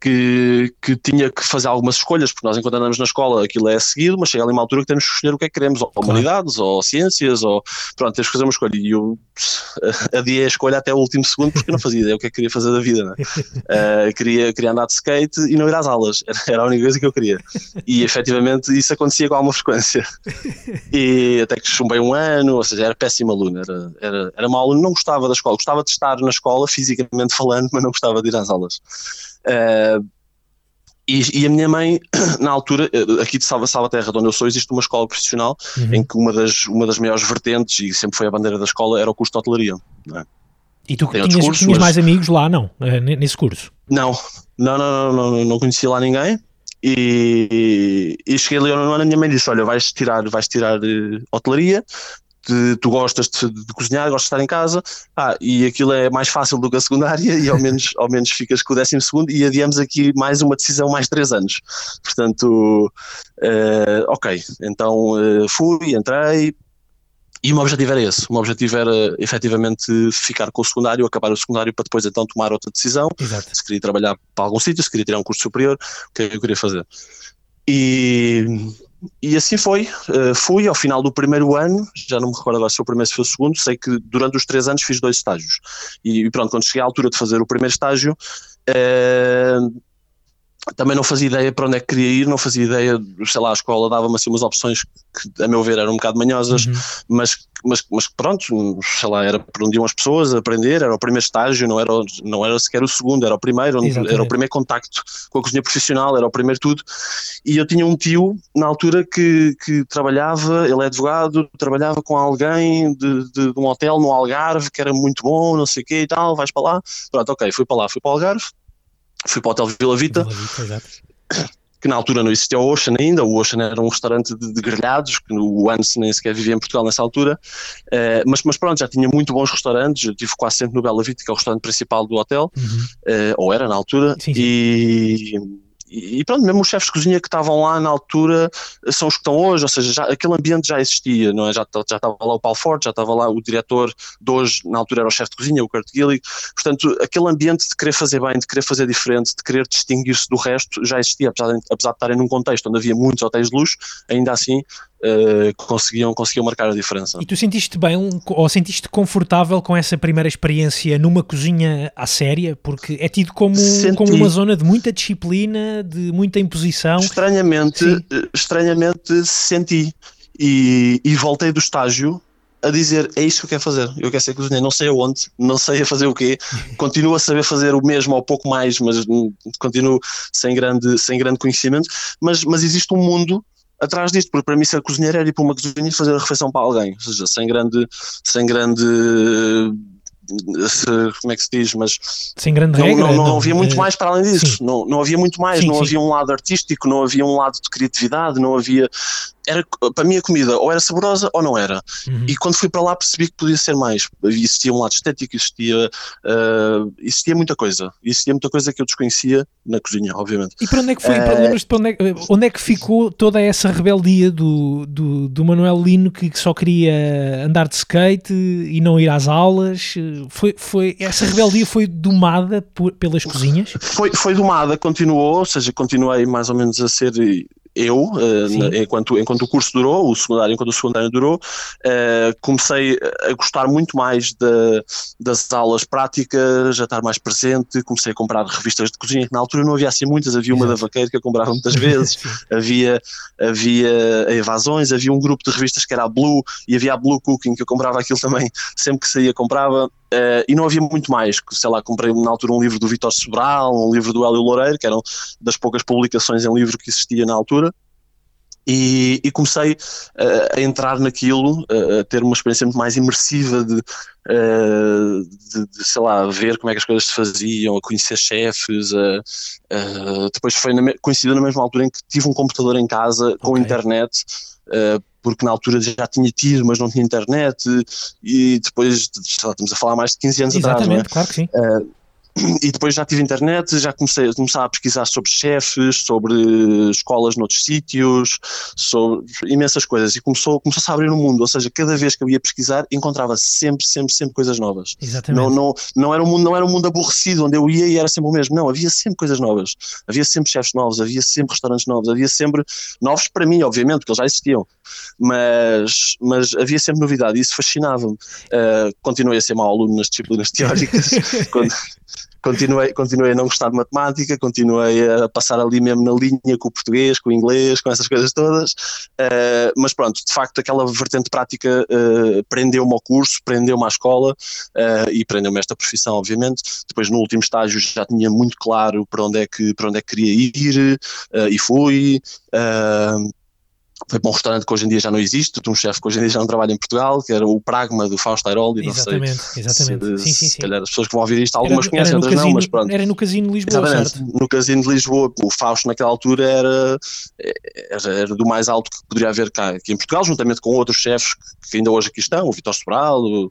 que, que tinha que fazer algumas escolhas, porque nós enquanto andamos na escola aquilo é seguido, mas chega ali uma altura que temos que escolher o que é que queremos, ou claro. humanidades, ou ciências, ou pronto, temos que fazer uma escolha. E eu adiei a escolha até o último segundo porque não fazia ideia o que é que queria fazer da vida, né? uh, queria, queria andar de skate e não ir às aulas, era, era a única coisa que eu queria. E efetivamente isso acontecia com alguma frequência. E até que chumbei um ano, ou seja, era péssimo aluno, era, era, era mau aluno, não gostava da escola, gostava de estar na escola fisicamente falando, mas não gostava de ir às aulas. Uh, e, e, a minha mãe, na altura, eh, aqui de Salva Salvaterra, de onde eu sou, existe uma escola profissional uhum. em que uma das, uma das maiores vertentes, e sempre foi a bandeira da escola, era o curso de hotelaria. É? E tu tinhas, cursos, tinhas mas... mais amigos lá, não? Eh, nesse curso? Não, não, não, não, não, não conhecia lá ninguém. E, e, cheguei ali ao ano, a minha mãe disse: Olha, vais tirar, vais tirar uh, hotelaria, de, tu gostas de, de, cozinhar, gostas de estar em casa, ah, e aquilo é mais fácil do que a secundária, e ao menos, ao menos ficas com o décimo segundo, e adiamos aqui mais uma decisão, mais três anos. Portanto, uh, ok, então uh, fui, entrei, e o meu objetivo era esse. O meu objetivo era efetivamente ficar com o secundário, acabar o secundário para depois então tomar outra decisão. Exato. Se queria trabalhar para algum sítio, se queria tirar um curso superior, o que é que eu queria fazer. E e assim foi. Uh, fui ao final do primeiro ano, já não me recordo agora se foi o primeiro se foi o segundo, sei que durante os três anos fiz dois estágios. E, e pronto, quando cheguei à altura de fazer o primeiro estágio, uh, também não fazia ideia para onde é que queria ir, não fazia ideia, sei lá, a escola dava-me assim umas opções que, a meu ver, eram um bocado manhosas, uhum. mas, mas, mas pronto, sei lá, era para onde iam as pessoas a aprender, era o primeiro estágio, não era, não era sequer o segundo, era o primeiro, Exatamente. era o primeiro contacto com a cozinha profissional, era o primeiro tudo. E eu tinha um tio, na altura, que, que trabalhava, ele é advogado, trabalhava com alguém de, de, de um hotel no Algarve, que era muito bom, não sei o quê e tal, vais para lá. Pronto, ok, fui para lá, fui para o Algarve fui para o Hotel Vila Vita, Vila Vita que na altura não existia o Ocean ainda, o Ocean era um restaurante de, de grelhados, que o Anse nem sequer vivia em Portugal nessa altura, uh, mas, mas pronto, já tinha muito bons restaurantes, eu estive quase sempre no Bela Vita, que é o restaurante principal do hotel, uhum. uh, ou era na altura, sim, sim. e e pronto, mesmo os chefes de cozinha que estavam lá na altura são os que estão hoje, ou seja, já, aquele ambiente já existia, não é? já, já estava lá o Paulo Forte, já estava lá o diretor de hoje, na altura era o chefe de cozinha, o Kurt Gillig, portanto, aquele ambiente de querer fazer bem, de querer fazer diferente, de querer distinguir-se do resto, já existia, apesar de, apesar de estarem num contexto onde havia muitos hotéis de luxo, ainda assim uh, conseguiam, conseguiam marcar a diferença. E tu sentiste bem ou sentiste confortável com essa primeira experiência numa cozinha à séria? Porque é tido como, como uma zona de muita disciplina, de muita imposição. Estranhamente, eh, estranhamente senti. E, e voltei do estágio a dizer é isso que eu quero fazer, eu quero ser cozinheiro, não sei aonde, não sei a fazer o quê, continuo a saber fazer o mesmo ou pouco mais, mas continuo sem grande, sem grande conhecimento, mas, mas existe um mundo atrás disto, porque para mim ser cozinheiro era ir para uma cozinha e fazer a refeição para alguém, ou seja, sem grande, sem grande como é que se diz, mas sem grande não, regra, não, não, não havia muito mais para além disso, não, não havia muito mais, sim, não sim. havia um lado artístico, não havia um lado de criatividade, não havia era, para mim a comida ou era saborosa ou não era. Uhum. E quando fui para lá percebi que podia ser mais. Existia um lado estético, existia, uh, existia muita coisa. Existia muita coisa que eu desconhecia na cozinha, obviamente. E para onde é que foi? Uh, para onde, é, onde, é, que ficou toda essa rebeldia do, do, do Manuel Lino que, que, só queria andar de skate e não ir às aulas? Foi, foi, essa rebeldia foi domada por, pelas cozinhas? Foi, foi domada, continuou, ou seja, continuei mais ou menos a ser eu, uh, enquanto, enquanto o curso durou, o secundário, enquanto o secundário durou, uh, comecei a gostar muito mais de, das aulas práticas, a estar mais presente, comecei a comprar revistas de cozinha, que na altura não havia assim muitas, havia uma Exato. da Vaqueira que eu comprava muitas vezes, havia, havia evasões, havia um grupo de revistas que era a Blue, e havia a Blue Cooking, que eu comprava aquilo também, sempre que saía comprava, Uh, e não havia muito mais, sei lá, comprei na altura um livro do Vitor Sobral, um livro do Hélio Loureiro, que eram das poucas publicações em livro que existia na altura, e, e comecei uh, a entrar naquilo, uh, a ter uma experiência muito mais imersiva de, de, de, sei lá, ver como é que as coisas se faziam, a conhecer chefes, depois foi na, coincidiu na mesma altura em que tive um computador em casa com internet, porque na altura já tinha tido, mas não tinha internet, e depois, estamos a falar mais de 15 anos Exatamente, atrás, não é? claro que sim. Uh, e depois já tive internet, já comecei a começar a pesquisar sobre chefes, sobre escolas noutros sítios, sobre imensas coisas. E começou, começou a abrir um mundo, ou seja, cada vez que eu ia pesquisar, encontrava sempre, sempre, sempre coisas novas. Exatamente. Não, não, não, era um mundo, não era um mundo aborrecido, onde eu ia e era sempre o mesmo. Não, havia sempre coisas novas. Havia sempre chefes novos, havia sempre restaurantes novos, havia sempre novos para mim, obviamente, porque eles já existiam. Mas, mas havia sempre novidade e isso fascinava-me. Uh, continuei a ser mau aluno nas disciplinas teóricas. quando, continuei, continuei a não gostar de matemática, continuei a passar ali mesmo na linha com o português, com o inglês, com essas coisas todas, uh, mas pronto, de facto aquela vertente prática uh, prendeu-me ao curso, prendeu-me à escola uh, e prendeu-me esta profissão, obviamente. Depois no último estágio já tinha muito claro para onde é que, para onde é que queria ir e fui. Uh, foi para um restaurante que hoje em dia já não existe, de um chefe que hoje em dia já não trabalha em Portugal, que era o Pragma do Fausto Airoldi, exatamente, sei. Exatamente, se, sim, sim, Se calhar as pessoas que vão ouvir isto, algumas era, conhecem, era outras casino, não, mas pronto. Era no Casino de Lisboa, exatamente, certo? no Casino de Lisboa. O Fausto naquela altura era, era, era, do mais alto que poderia haver cá aqui em Portugal, juntamente com outros chefes que ainda hoje aqui estão, o Vitor Sobral, o,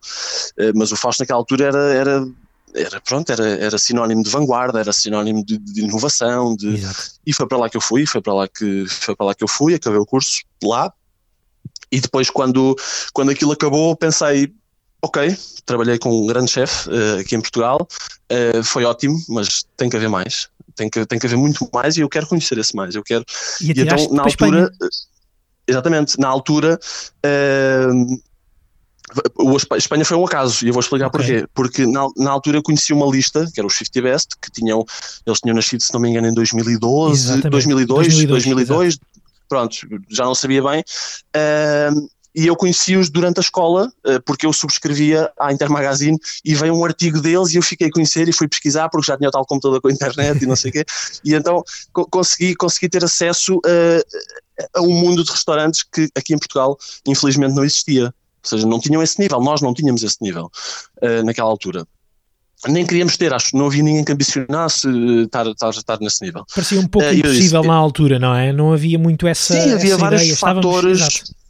eh, mas o Fausto naquela altura era, era era pronto, era, era sinónimo de vanguarda, era sinónimo de, de inovação, de, e foi para lá que eu fui, foi para lá que foi para lá que eu fui, acabei o curso lá, e depois, quando, quando aquilo acabou, pensei: ok, trabalhei com um grande chefe uh, aqui em Portugal, uh, foi ótimo, mas tem que haver mais. Tem que, tem que haver muito mais e eu quero conhecer esse mais. Eu quero. E, e então, na altura. exatamente, na altura. Uh, a Espanha foi um acaso, e eu vou explicar okay. porquê. Porque na, na, altura eu conheci uma lista, que era os 50 Best, que tinham, eles tinham nascido, se não me engano, em 2012, Exatamente. 2002, 2002, 2002 pronto, já não sabia bem. Uh, e eu conheci-os durante a escola, uh, porque eu subscrevia à Intermagazine e veio um artigo deles e eu fiquei a conhecer e fui pesquisar porque já tinha tal computador com a internet e não sei o quê. E então co consegui, consegui ter acesso a, a um mundo de restaurantes que aqui em Portugal infelizmente não existia. Ou seja, não tinham esse nível, nós não tínhamos esse nível uh, naquela altura. Nem queríamos ter, acho que não havia ninguém que ambicionasse uh, estar, estar, estar nesse nível. Parecia um pouco uh, impossível disse, na altura, não é? Não havia muito essa. Sim, havia essa vários ideia. fatores. Estávamos,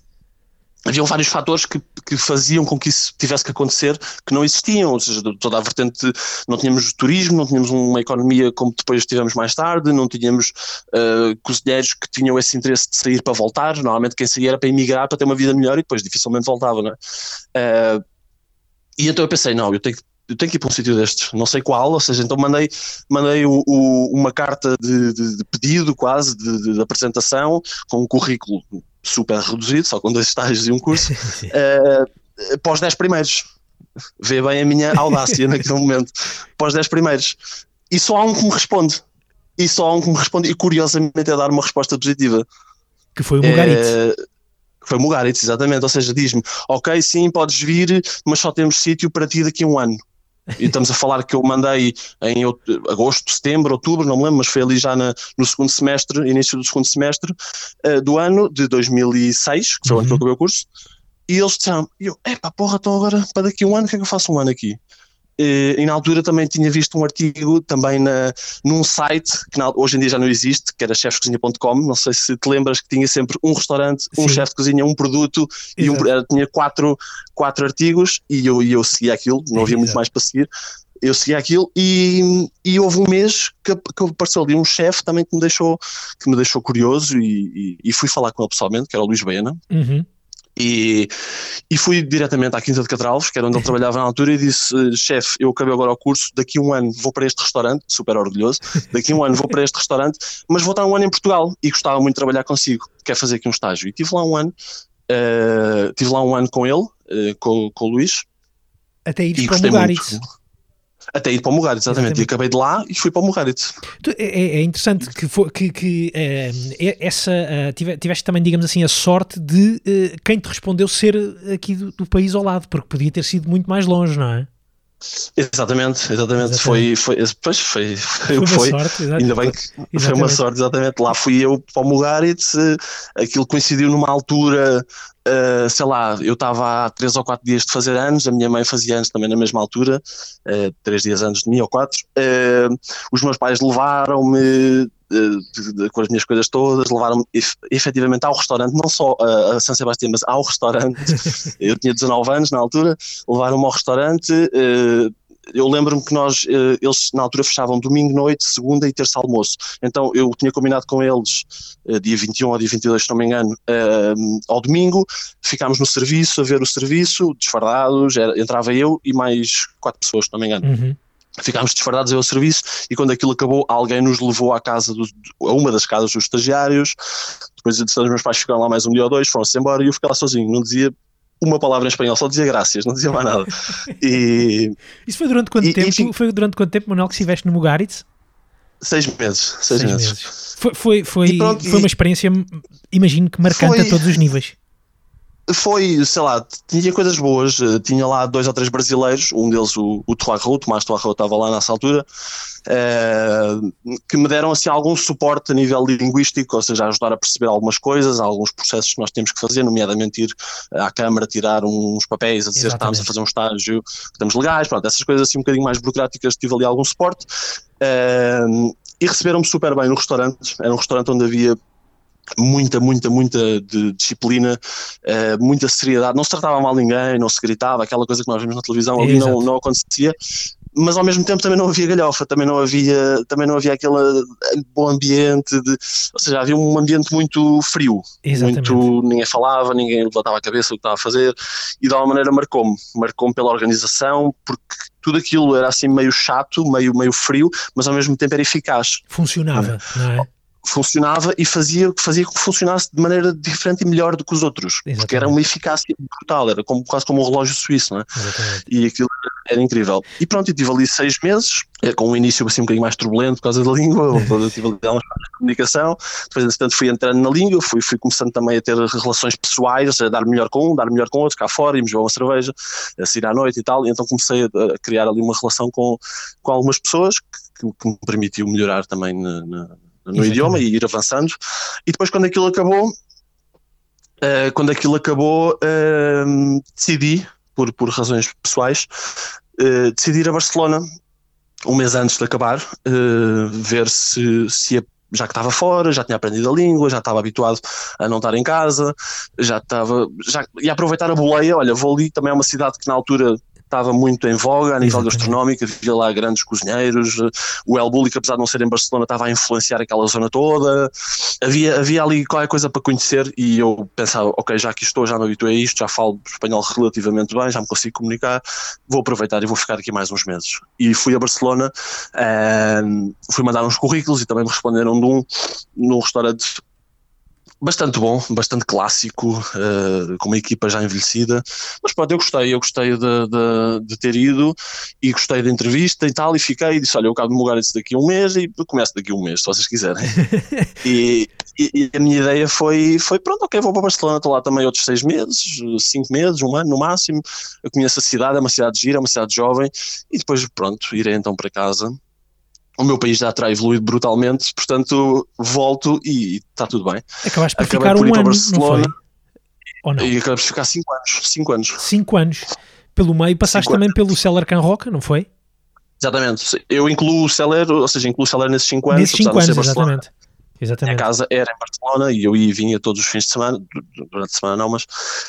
haviam vários fatores que, que faziam com que isso tivesse que acontecer que não existiam, ou seja, toda a vertente, não tínhamos turismo, não tínhamos uma economia como depois tivemos mais tarde, não tínhamos uh, cozinheiros que tinham esse interesse de sair para voltar, normalmente quem saía era para emigrar, para ter uma vida melhor e depois dificilmente voltava, não é? Uh, e então eu pensei, não, eu tenho que eu tenho que ir para um sítio destes, não sei qual, ou seja, então mandei, mandei o, o, uma carta de, de, de, pedido quase, de, de, apresentação, com um currículo super reduzido, só com dois estágios e um curso, uh, os 10 primeiros. Vê bem a minha audácia naquele momento. Os 10 primeiros. E só há um que me responde. E só há um que me responde, e curiosamente é dar uma resposta positiva. Que foi o Mugaritz. Uh, foi o Mugaritz, exatamente. Ou seja, diz-me: Ok, sim, podes vir, mas só temos sítio para ti daqui a um ano. E estamos a falar que eu mandei em agosto, setembro, outubro, não me lembro, mas foi ali já na, no segundo semestre, início do segundo semestre uh, do ano de 2006, que foi uhum. o ano que eu acabei o curso. E eles disseram: eu, epá, porra, então agora para daqui a um ano, o que é que eu faço um ano aqui? Eh, e na altura também tinha visto um artigo também na, num site que na, hoje em dia já não existe, que era chefescozinha.com. Não sei se te lembras que tinha sempre um restaurante, Sim. um chefe de cozinha, um produto e um, era, tinha quatro, quatro artigos e eu, e eu seguia aquilo, não havia muito mais para seguir. Eu seguia aquilo e, e houve um mês que, que apareceu ali um chefe também que me deixou, que me deixou curioso e, e, e fui falar com ele pessoalmente, que era o Luís Baena. Uhum. E, e fui diretamente à Quinta de Catralves, que era onde ele trabalhava na altura, e disse: chefe, eu acabei agora o curso, daqui a um ano vou para este restaurante, super orgulhoso, daqui a um ano vou para este restaurante, mas vou estar um ano em Portugal e gostava muito de trabalhar consigo, quer fazer aqui um estágio. E tive lá um ano, uh, tive lá um ano com ele, uh, com, com o Luís. Até ires para o Mugaritz. Muito até ir para o Mugaritz, exatamente. exatamente. E acabei de lá e fui para o Mugaritz. É, é, é interessante que, for, que, que é, essa uh, tiveste também, digamos assim, a sorte de uh, quem te respondeu ser aqui do, do, país ao lado, porque podia ter sido muito mais longe, não é? Exatamente, exatamente. exatamente. Foi, foi, pois foi, foi, foi, foi. Sorte, Ainda bem que exatamente. foi uma sorte, exatamente. Lá fui eu para o Mugaritz, aquilo coincidiu numa altura Uh, sei lá, eu estava há três ou quatro dias de fazer anos, a minha mãe fazia anos também na mesma altura, uh, três dias antes de mim ou quatro. Uh, os meus pais levaram-me com as minhas coisas todas, levaram-me efetivamente ao restaurante, não só a, a São Sebastião, mas ao restaurante. eu tinha 19 anos na altura, levaram-me ao restaurante eu lembro-me que nós, eh, eles na altura fechavam domingo noite, segunda e terça almoço. Então eu tinha combinado com eles, eh, dia 21 ou dia 22, se não me engano, eh, ao domingo, ficámos no serviço, a ver o serviço, desfardados, entrava eu e mais quatro pessoas, se não me engano. Uhum. Ficámos desfardados ao serviço e quando aquilo acabou, alguém nos levou à casa, do, a uma das casas dos estagiários. Depois os meus pais ficaram lá mais um dia ou dois, foram-se embora e eu fiquei lá sozinho. Não dizia uma palavra em espanhol, só dizia graças, não dizia mais nada. E, Isso foi durante quanto e, tempo? Foi durante quanto tempo, Manuel, que estiveste no Mugaritz? Seis meses. Seis, seis meses. meses. Foi, foi, foi, pronto, foi uma experiência, imagino que marcante foi, a todos os níveis foi, sei lá, tinha coisas boas, eh, tinha lá dois ou três brasileiros, um deles o, o Tuarro, o Tomás Tuarro estava lá nessa altura, uh, que me deram assim algum suporte a nível linguístico, ou seja, ajudar a perceber algumas coisas, alguns processos que nós temos que fazer, nomeadamente ir à Câmara tirar uns papéis a dizer Exatamente. que estamos a fazer um estágio, que estamos legais, pronto, essas coisas assim um bocadinho mais burocráticas, tive ali algum suporte. Uh, e receberam-me super bem no restaurante, era um restaurante onde havia muita, muita, muita de disciplina, uh, muita seriedade. Não se tratava mal ninguém, não se gritava, aquela coisa que nós vimos na televisão ali não, não acontecia. Mas ao mesmo tempo também não havia galhofa, também não havia, também não havia aquele bom ambiente, de, ou seja, havia um ambiente muito frio, Exatamente. muito ninguém falava, ninguém levantava a cabeça o que estava a fazer, e de alguma maneira marcou-me, marcou-me pela organização, porque tudo aquilo era assim meio chato, meio, meio frio, mas ao mesmo tempo era eficaz. Funcionava, não é? Funcionava e fazia, fazia que funcionasse de maneira diferente e melhor do que os outros, Exatamente. porque era uma eficácia brutal, era como, quase como um relógio suíço, não é? Exatamente. E aquilo era incrível. E pronto, eu tive ali seis meses, eh, com um início assim um bocadinho mais turbulento por causa da língua, eu tive ali algumas de comunicação, depois entretanto fui entrando na língua, fui, fui começando também a ter relações pessoais, a dar melhor com um, dar melhor com outro, cá fora, íamos beber uma cerveja, a sair à noite e tal, e então comecei a, a criar ali uma relação com, com algumas pessoas que, que me permitiu melhorar também na, na no Exatamente. idioma e ir avançando. E depois, quando aquilo acabou, uh, quando aquilo acabou, uh, decidi, por, por razões pessoais, uh, decidi ir a Barcelona um mês antes de acabar, ver se, se ia já que estava fora, já tinha aprendido a língua, já estava habituado a não estar em casa, já estava, já ia aproveitar a boleia, olha, vou ali, também é uma cidade que na altura estava muito em voga a nível Exatamente. gastronómico, havia lá grandes cozinheiros, o El Bulli, apesar de não ser em Barcelona, estava a influenciar aquela zona toda, havia, havia ali qualquer coisa para conhecer e eu pensava, ok, já aqui estou, já me habituei a isto, já falo espanhol relativamente bem, já me consigo comunicar, vou aproveitar e vou ficar aqui mais uns meses. E fui a Barcelona, ehm, fui mandar uns currículos e também me responderam de um, num restaurante bastante bom, bastante clássico, uh, com uma equipa já envelhecida. Mas pronto, eu gostei, eu gostei de, de, de, ter ido e gostei da entrevista e tal, e fiquei e disse: Olha, eu acabo de mudar isso daqui a um mês e começo daqui a um mês, se vocês quiserem. e, e, e, a minha ideia foi, foi: pronto, ok, vou para Barcelona, estou lá também outros seis meses, cinco meses, um ano no máximo. Eu conheço a cidade, é uma cidade gira, é uma cidade jovem, e depois, pronto, irei então para casa o meu país já terá evoluído brutalmente, portanto volto e está tudo bem. Acabaste por Acabei ficar por um para Barcelona não? e acabei por ficar 5 anos. 5 anos. 5 anos. Pelo meio passaste cinco também anos. pelo Celler Can Roca, não foi? Exatamente. Eu incluo o Celler, ou seja, incluo o Celler nesses 5 anos. Nesses 5 anos, exatamente. Exatamente. A casa era em Barcelona e eu ia e vinha todos os fins de semana, durante a semana não, mas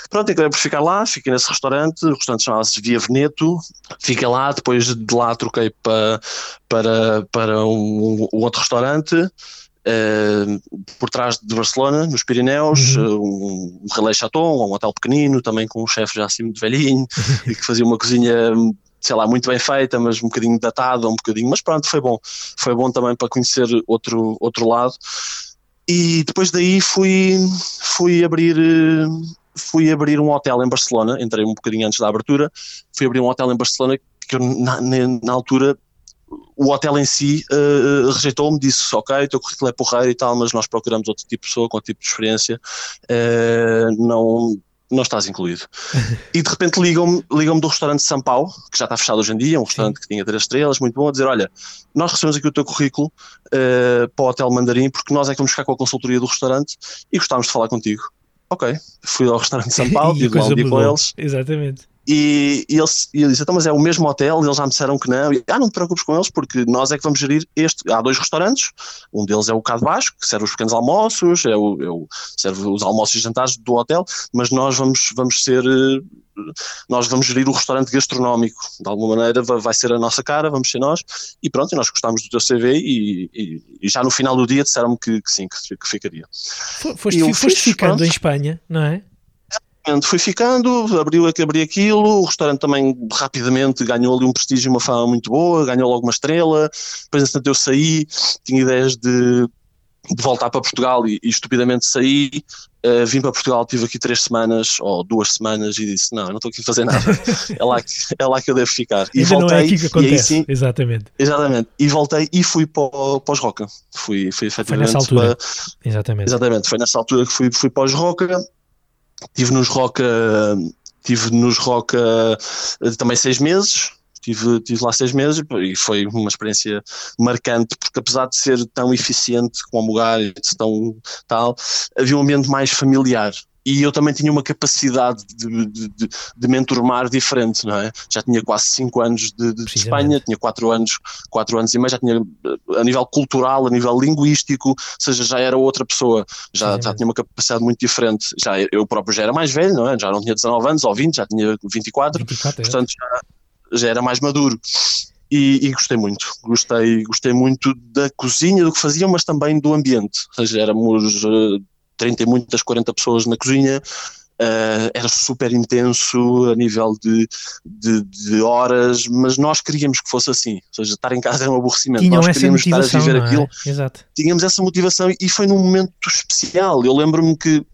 pronto, acabei por ficar lá, fiquei nesse restaurante, o restaurante chamava-se Via Veneto, fiquei lá, depois de lá troquei para, para, para um, um outro restaurante, Uh, por trás de Barcelona, nos Pirineus, uhum. uh, um, relé chaton, um hotel pequenino, também com um chefe já assim muito velhinho, e que fazia uma cozinha sei lá, muito bem feita, mas um bocadinho datada, um bocadinho, mas pronto, foi bom. Foi bom também para conhecer outro, outro lado. E depois daí fui, fui abrir fui abrir um hotel em Barcelona, entrei um bocadinho antes da abertura, fui abrir um hotel em Barcelona que eu, na, na altura o hotel em si uh, rejeitou-me, disse ok, teu currículo é porreiro e tal, mas nós procuramos outro tipo de pessoa com outro tipo de experiência, uh, não não estás incluído. e de repente ligam-me ligam do restaurante de São Paulo, que já está fechado hoje em dia, um restaurante Sim. que tinha três estrelas, muito bom, a dizer: Olha, nós recebemos aqui o teu currículo uh, para o Hotel Mandarim, porque nós é que vamos ficar com a consultoria do restaurante e gostávamos de falar contigo. Ok, fui ao restaurante de São Paulo, tive lá um dia com eles. Exatamente. E, e, eles, e eu disse, então, mas é o mesmo hotel? E eles já me disseram que não. E, ah, não te preocupes com eles, porque nós é que vamos gerir este. Há dois restaurantes, um deles é o cá de baixo, que serve os pequenos almoços, é o, é o, serve os almoços e jantares do hotel, mas nós vamos, vamos ser. Nós vamos gerir o restaurante gastronómico, de alguma maneira vai ser a nossa cara, vamos ser nós, e pronto, nós gostámos do teu CV e, e, e já no final do dia disseram-me que, que, sim, que, que ficaria. Foste, foste ficando pronto. em Espanha, não é? Fui ficando, abriu, abri aquilo, o restaurante também rapidamente ganhou ali um prestígio e uma fama muito boa, ganhou logo uma estrela, depois entretanto eu saí, tinha ideias de, de voltar para Portugal e, e estupidamente saí, uh, vim para Portugal, tive aqui três semanas ou duas semanas e disse, não, não estou aqui a fazer nada, é, lá que, é lá que eu devo ficar. E Ainda voltei, não é aqui que acontece, sim, exatamente. Exatamente, e voltei e fui para, para os Roca, fui, fui efetivamente foi nessa altura, para, exatamente. exatamente, foi nessa altura que fui, fui para os Roca, Tive nos Roca, tive nos Roca eh, também seis meses, tive, tive lá seis meses e foi uma experiência marcante, porque apesar de ser tão eficiente como o lugar e tão tal, havia um ambiente mais familiar e eu também tinha uma capacidade de, de, de, de me enturmar diferente, não é? Já tinha quase 5 anos de, de Espanha, tinha 4 anos, quatro anos e meio, já tinha a nível cultural, a nível linguístico, ou seja, já era outra pessoa, já, já tinha uma capacidade muito diferente. Já, eu próprio já era mais velho, não é? Já não tinha 19 anos ou 20, já tinha 24, 24 é. portanto já, já era mais maduro. E, e, gostei muito. Gostei, gostei muito da cozinha, do que faziam, mas também do ambiente. Ou seja, éramos uh, 30 e muitas, 40 pessoas na cozinha, Uh, era super intenso a nível de, de, de, horas, mas nós queríamos que fosse assim, ou seja, estar em casa era um aborrecimento, Tinham nós queríamos estar a viver é? aquilo, Exato. tínhamos essa motivação e foi num momento especial, eu lembro-me que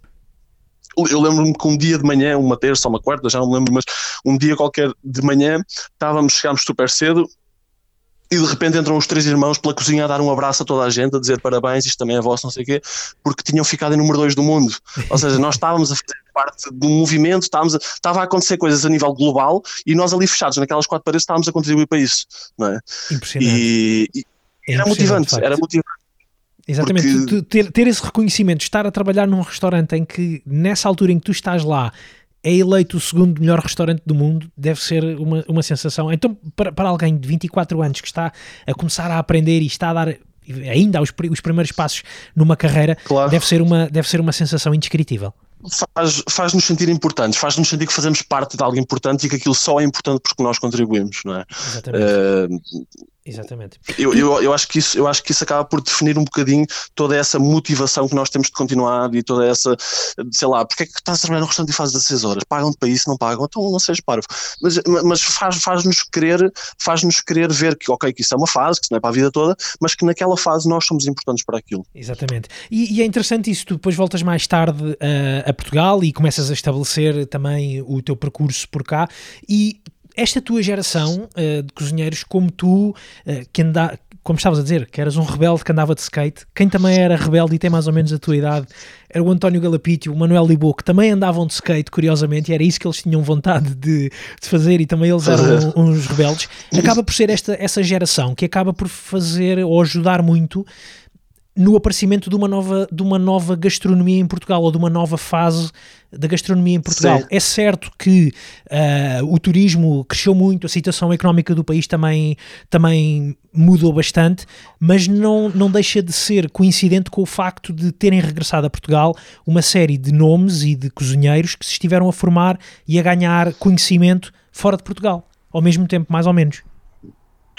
eu lembro-me que um dia de manhã, uma terça ou uma quarta, já não me lembro, mas um dia qualquer de manhã, estávamos, chegámos super cedo e de repente entram os três irmãos pela cozinha a dar um abraço a toda a gente, a dizer parabéns, isto também é vosso, não sei o quê, porque tinham ficado em número dois do mundo. Ou seja, nós estávamos a fazer parte do movimento, estávamos a, estava a acontecer coisas a nível global e nós ali fechados naquelas quatro paredes estávamos a contribuir para isso. Não é? Impressionante. E, e É era motivante, era motivante. Exatamente, Porque- Tu- tu- ter, ter esse reconhecimento, estar a trabalhar num restaurante em que nessa altura em que tu estás lá é eleito o segundo melhor restaurante do mundo, deve ser uma, uma sensação. Então, para, para alguém de 24 anos que está a começar a aprender e está a dar ainda os, os primeiros passos numa carreira, Claro. deve, ser uma, deve ser uma sensação indescritível. faz, faz-nos sentir importantes, faz-nos sentir que fazemos parte de algo importante e que aquilo só é importante porque nós contribuímos, não é? Exatamente. Eh, Exatamente. eu, eu, eu, acho que isso, eu acho que isso acaba por definir um bocadinho toda essa motivação que nós temos de continuar e toda essa, sei lá, porque é que estás a trabalhar no restaurante e fazes 16 horas? Pagam-te para isso, não pagam? Então não sejas parvo. Mas, mas faz, faz-nos querer, faz-nos querer ver que, ok, que isso é uma fase, que isso não é para a vida toda, mas que naquela fase nós somos importantes para aquilo. Exatamente. E, e é interessante isso, tu depois voltas mais tarde eh, a Portugal e começas a estabelecer também o teu percurso por cá e esta tua geração eh, de cozinheiros como tu, eh, que anda, como estavas a dizer, que eras um rebelde que andava de skate, quem também era rebelde e tem mais ou menos a tua idade era o António Galapítio, o Manuel Libô, que também andavam de skate, curiosamente, e era isso que eles tinham vontade de, de fazer, e também eles eram uns rebeldes. Acaba por ser esta, essa geração que acaba por fazer ou ajudar muito no aparecimento de uma nova, de uma nova gastronomia em Portugal ou de uma nova fase da gastronomia em Portugal. Sim. É certo que ah, o turismo cresceu muito, a situação económica do país também, também mudou bastante, mas não, não deixa de ser coincidente com o facto de terem regressado a Portugal uma série de nomes e de cozinheiros que se estiveram a formar e a ganhar conhecimento fora de Portugal, ao mesmo tempo, mais ou menos.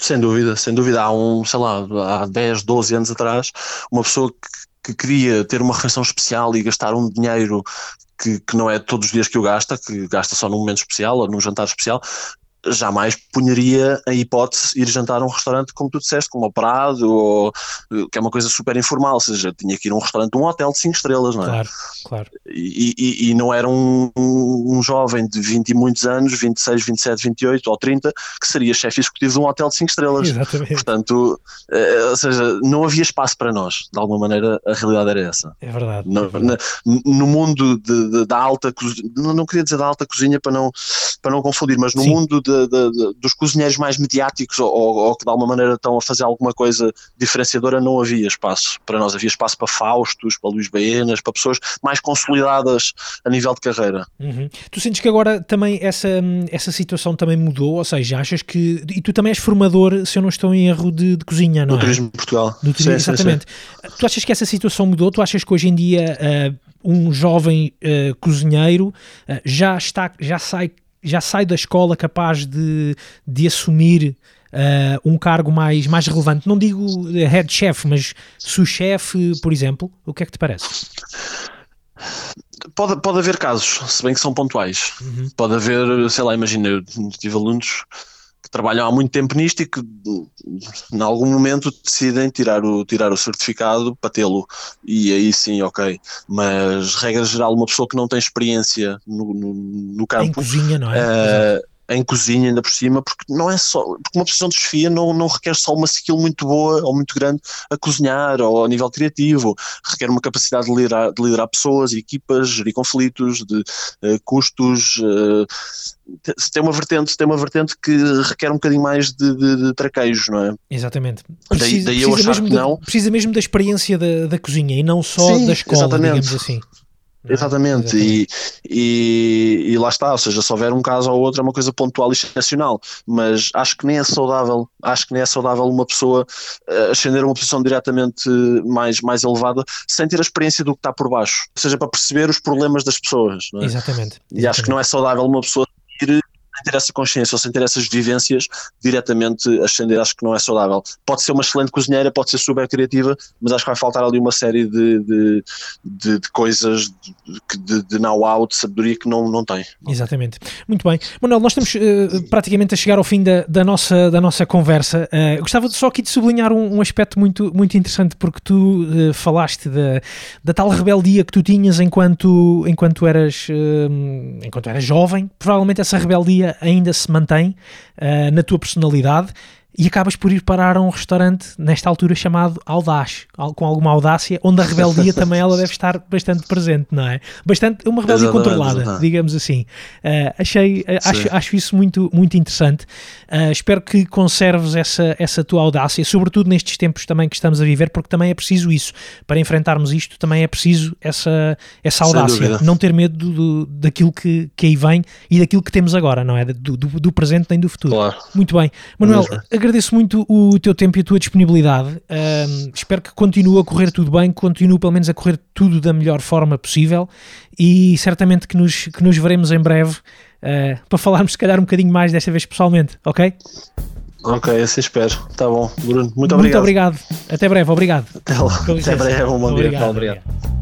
Sem dúvida, sem dúvida. Há um, sei lá, há 10, 12 anos atrás, uma pessoa que, que queria ter uma refeição especial e gastar um dinheiro que, que não é todos os dias que o gasta, que gasta só num momento especial ou num jantar especial, jamais punharia a hipótese de ir jantar a um restaurante, como tu disseste, como o Prado, ou, que é uma coisa super informal, ou seja, tinha que ir a um restaurante um hotel de 5 estrelas, não é? Claro, claro. E, e- e não era um, um, um jovem de 20 e muitos anos, 26, 27, 28 ou 30, que seria chefe executivo de um hotel de 5 estrelas. Exatamente. Portanto, eh, ou seja, não havia espaço para nós. De alguma maneira, a realidade era essa. É verdade. No, é verdade. no mundo de- de- da alta cozinha, não, não queria dizer da alta cozinha para não, para não confundir, mas no Sim. mundo de- de- de- dos cozinheiros mais mediáticos ou, ou- que de alguma maneira estão a fazer alguma coisa diferenciadora, não havia espaço para nós. Havia espaço para Faustos, para Luís Baenas, para pessoas mais consolidadas a nível de carreira. Uhum. Tu sentes que agora também essa, essa situação também mudou? Ou seja, achas que. E tu também és formador, se eu não estou em erro, de, de cozinha, não no é? turismo de Portugal. Do turismo, Sim, sim, sim. exatamente. Tu achas que essa situação mudou? Tu achas que hoje em dia ah, um jovem ah, cozinheiro ah, já, está, já, sai, já sai da escola capaz de, de assumir ah, um cargo mais, mais relevante? Não digo eh, head chef, mas sous-chef, por exemplo. O que é que te parece? Pode, pode haver casos, se bem que são pontuais. Uhum. Pode haver, sei lá, imagina, eu tive alunos trabalham há muito tempo nisto e que em algum momento decidem tirar o, tirar o certificado para tê-lo. E aí sim, ok. Mas, regra geral, uma pessoa que não tem experiência no, no, no Em campo, cozinha, não é? eh, em cozinha ainda por cima, porque não é só, porque uma posição de chefia não, não requer só uma skill muito boa ou muito grande a cozinhar ou a nível criativo, requer uma capacidade de liderar, de liderar pessoas equipas, gerir conflitos, de eh, custos, te- tem uma vertente, tem uma vertente que requer um bocadinho mais de, de, de traquejos, não é? Exatamente. Daí- daí eu achar que da, não. precisa mesmo da experiência da, da cozinha e não só Sim, da escola, exatamente. digamos assim. É? Exatamente, E, e, e lá está, ou seja, se houver um caso ou outro é uma coisa pontual e excepcional, mas acho que nem é saudável, acho que nem é saudável uma pessoa eh, ascender a uma posição diretamente mais, mais elevada sem ter a experiência do que está por baixo, ou seja, para perceber os problemas das pessoas, é? Exatamente. E acho que não é saudável uma pessoa ir ter essa consciência ou sem ter essas vivências, diretamente ascender acho que não é saudável. Pode ser uma excelente cozinheira, pode ser super criativa, mas acho que vai faltar ali uma série de, de, de, de coisas de, de, de know-how, de sabedoria que não, não tem. Exatamente. Muito bem. Manuel, nós estamos uh, praticamente a chegar ao fim da, da, nossa, da nossa conversa. Uh, gostava só aqui de sublinhar um, um, aspecto muito, muito interessante, porque tu uh, falaste da, da tal rebeldia que tu tinhas enquanto, enquanto, eras, enquanto eras jovem. Provavelmente essa rebeldia ainda se mantém na tua personalidade e acabas por ir parar a um restaurante nesta altura chamado Audaz, com alguma audácia, onde a rebeldia também ela deve estar bastante presente, não é? Bastante, uma rebeldia exatamente, controlada, exatamente. digamos assim. Uh, achei, uh, acho, acho isso muito, muito interessante. Uh, espero que conserves essa, essa tua audácia, sobretudo nestes tempos também que estamos a viver, porque também é preciso isso. Para enfrentarmos isto, também é preciso essa, essa audácia, não ter medo do, do, daquilo que, que aí vem e daquilo que temos agora, não é? Do, do, do presente nem do futuro. Claro. Muito bem. Manuel, agradeço muito o teu tempo e a tua disponibilidade. espero que continue a correr tudo bem, continue pelo menos a correr tudo da melhor forma possível e certamente que nos, que nos veremos em breve uh, para falarmos se calhar um bocadinho mais desta vez pessoalmente, ok? Ok, assim espero. Tá bom, Bruno. Muito obrigado. Muito obrigado. Até breve, obrigado. Até lá. Até breve, um bom obrigado, dia. Obrigado. obrigado.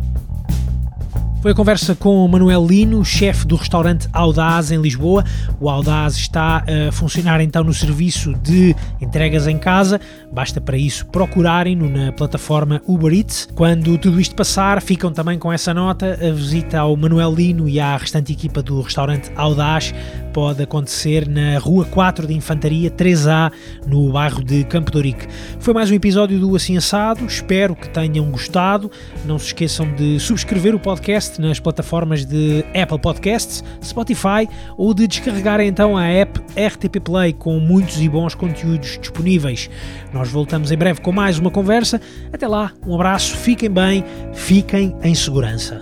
Foi a conversa com Manuel Lino, chefe do restaurante Audaz em Lisboa. O Audaz está a funcionar então no serviço de entregas em casa. Basta para isso procurarem-no na plataforma Uber Eats. Quando tudo isto passar, ficam também com essa nota. A visita ao Manuel Lino e à restante equipa do restaurante Audaz pode acontecer na Rua 4 de Infantaria 3A, no bairro de Campo de Foi mais um episódio do Assim Assado. Espero que tenham gostado. Não se esqueçam de subscrever o podcast podcast nas plataformas de Apple Podcasts, Spotify ou de descarregarem então a app RTP Play com muitos e bons conteúdos disponíveis. Nós voltamos em breve com mais uma conversa. Até lá, um abraço, fiquem bem, fiquem em segurança.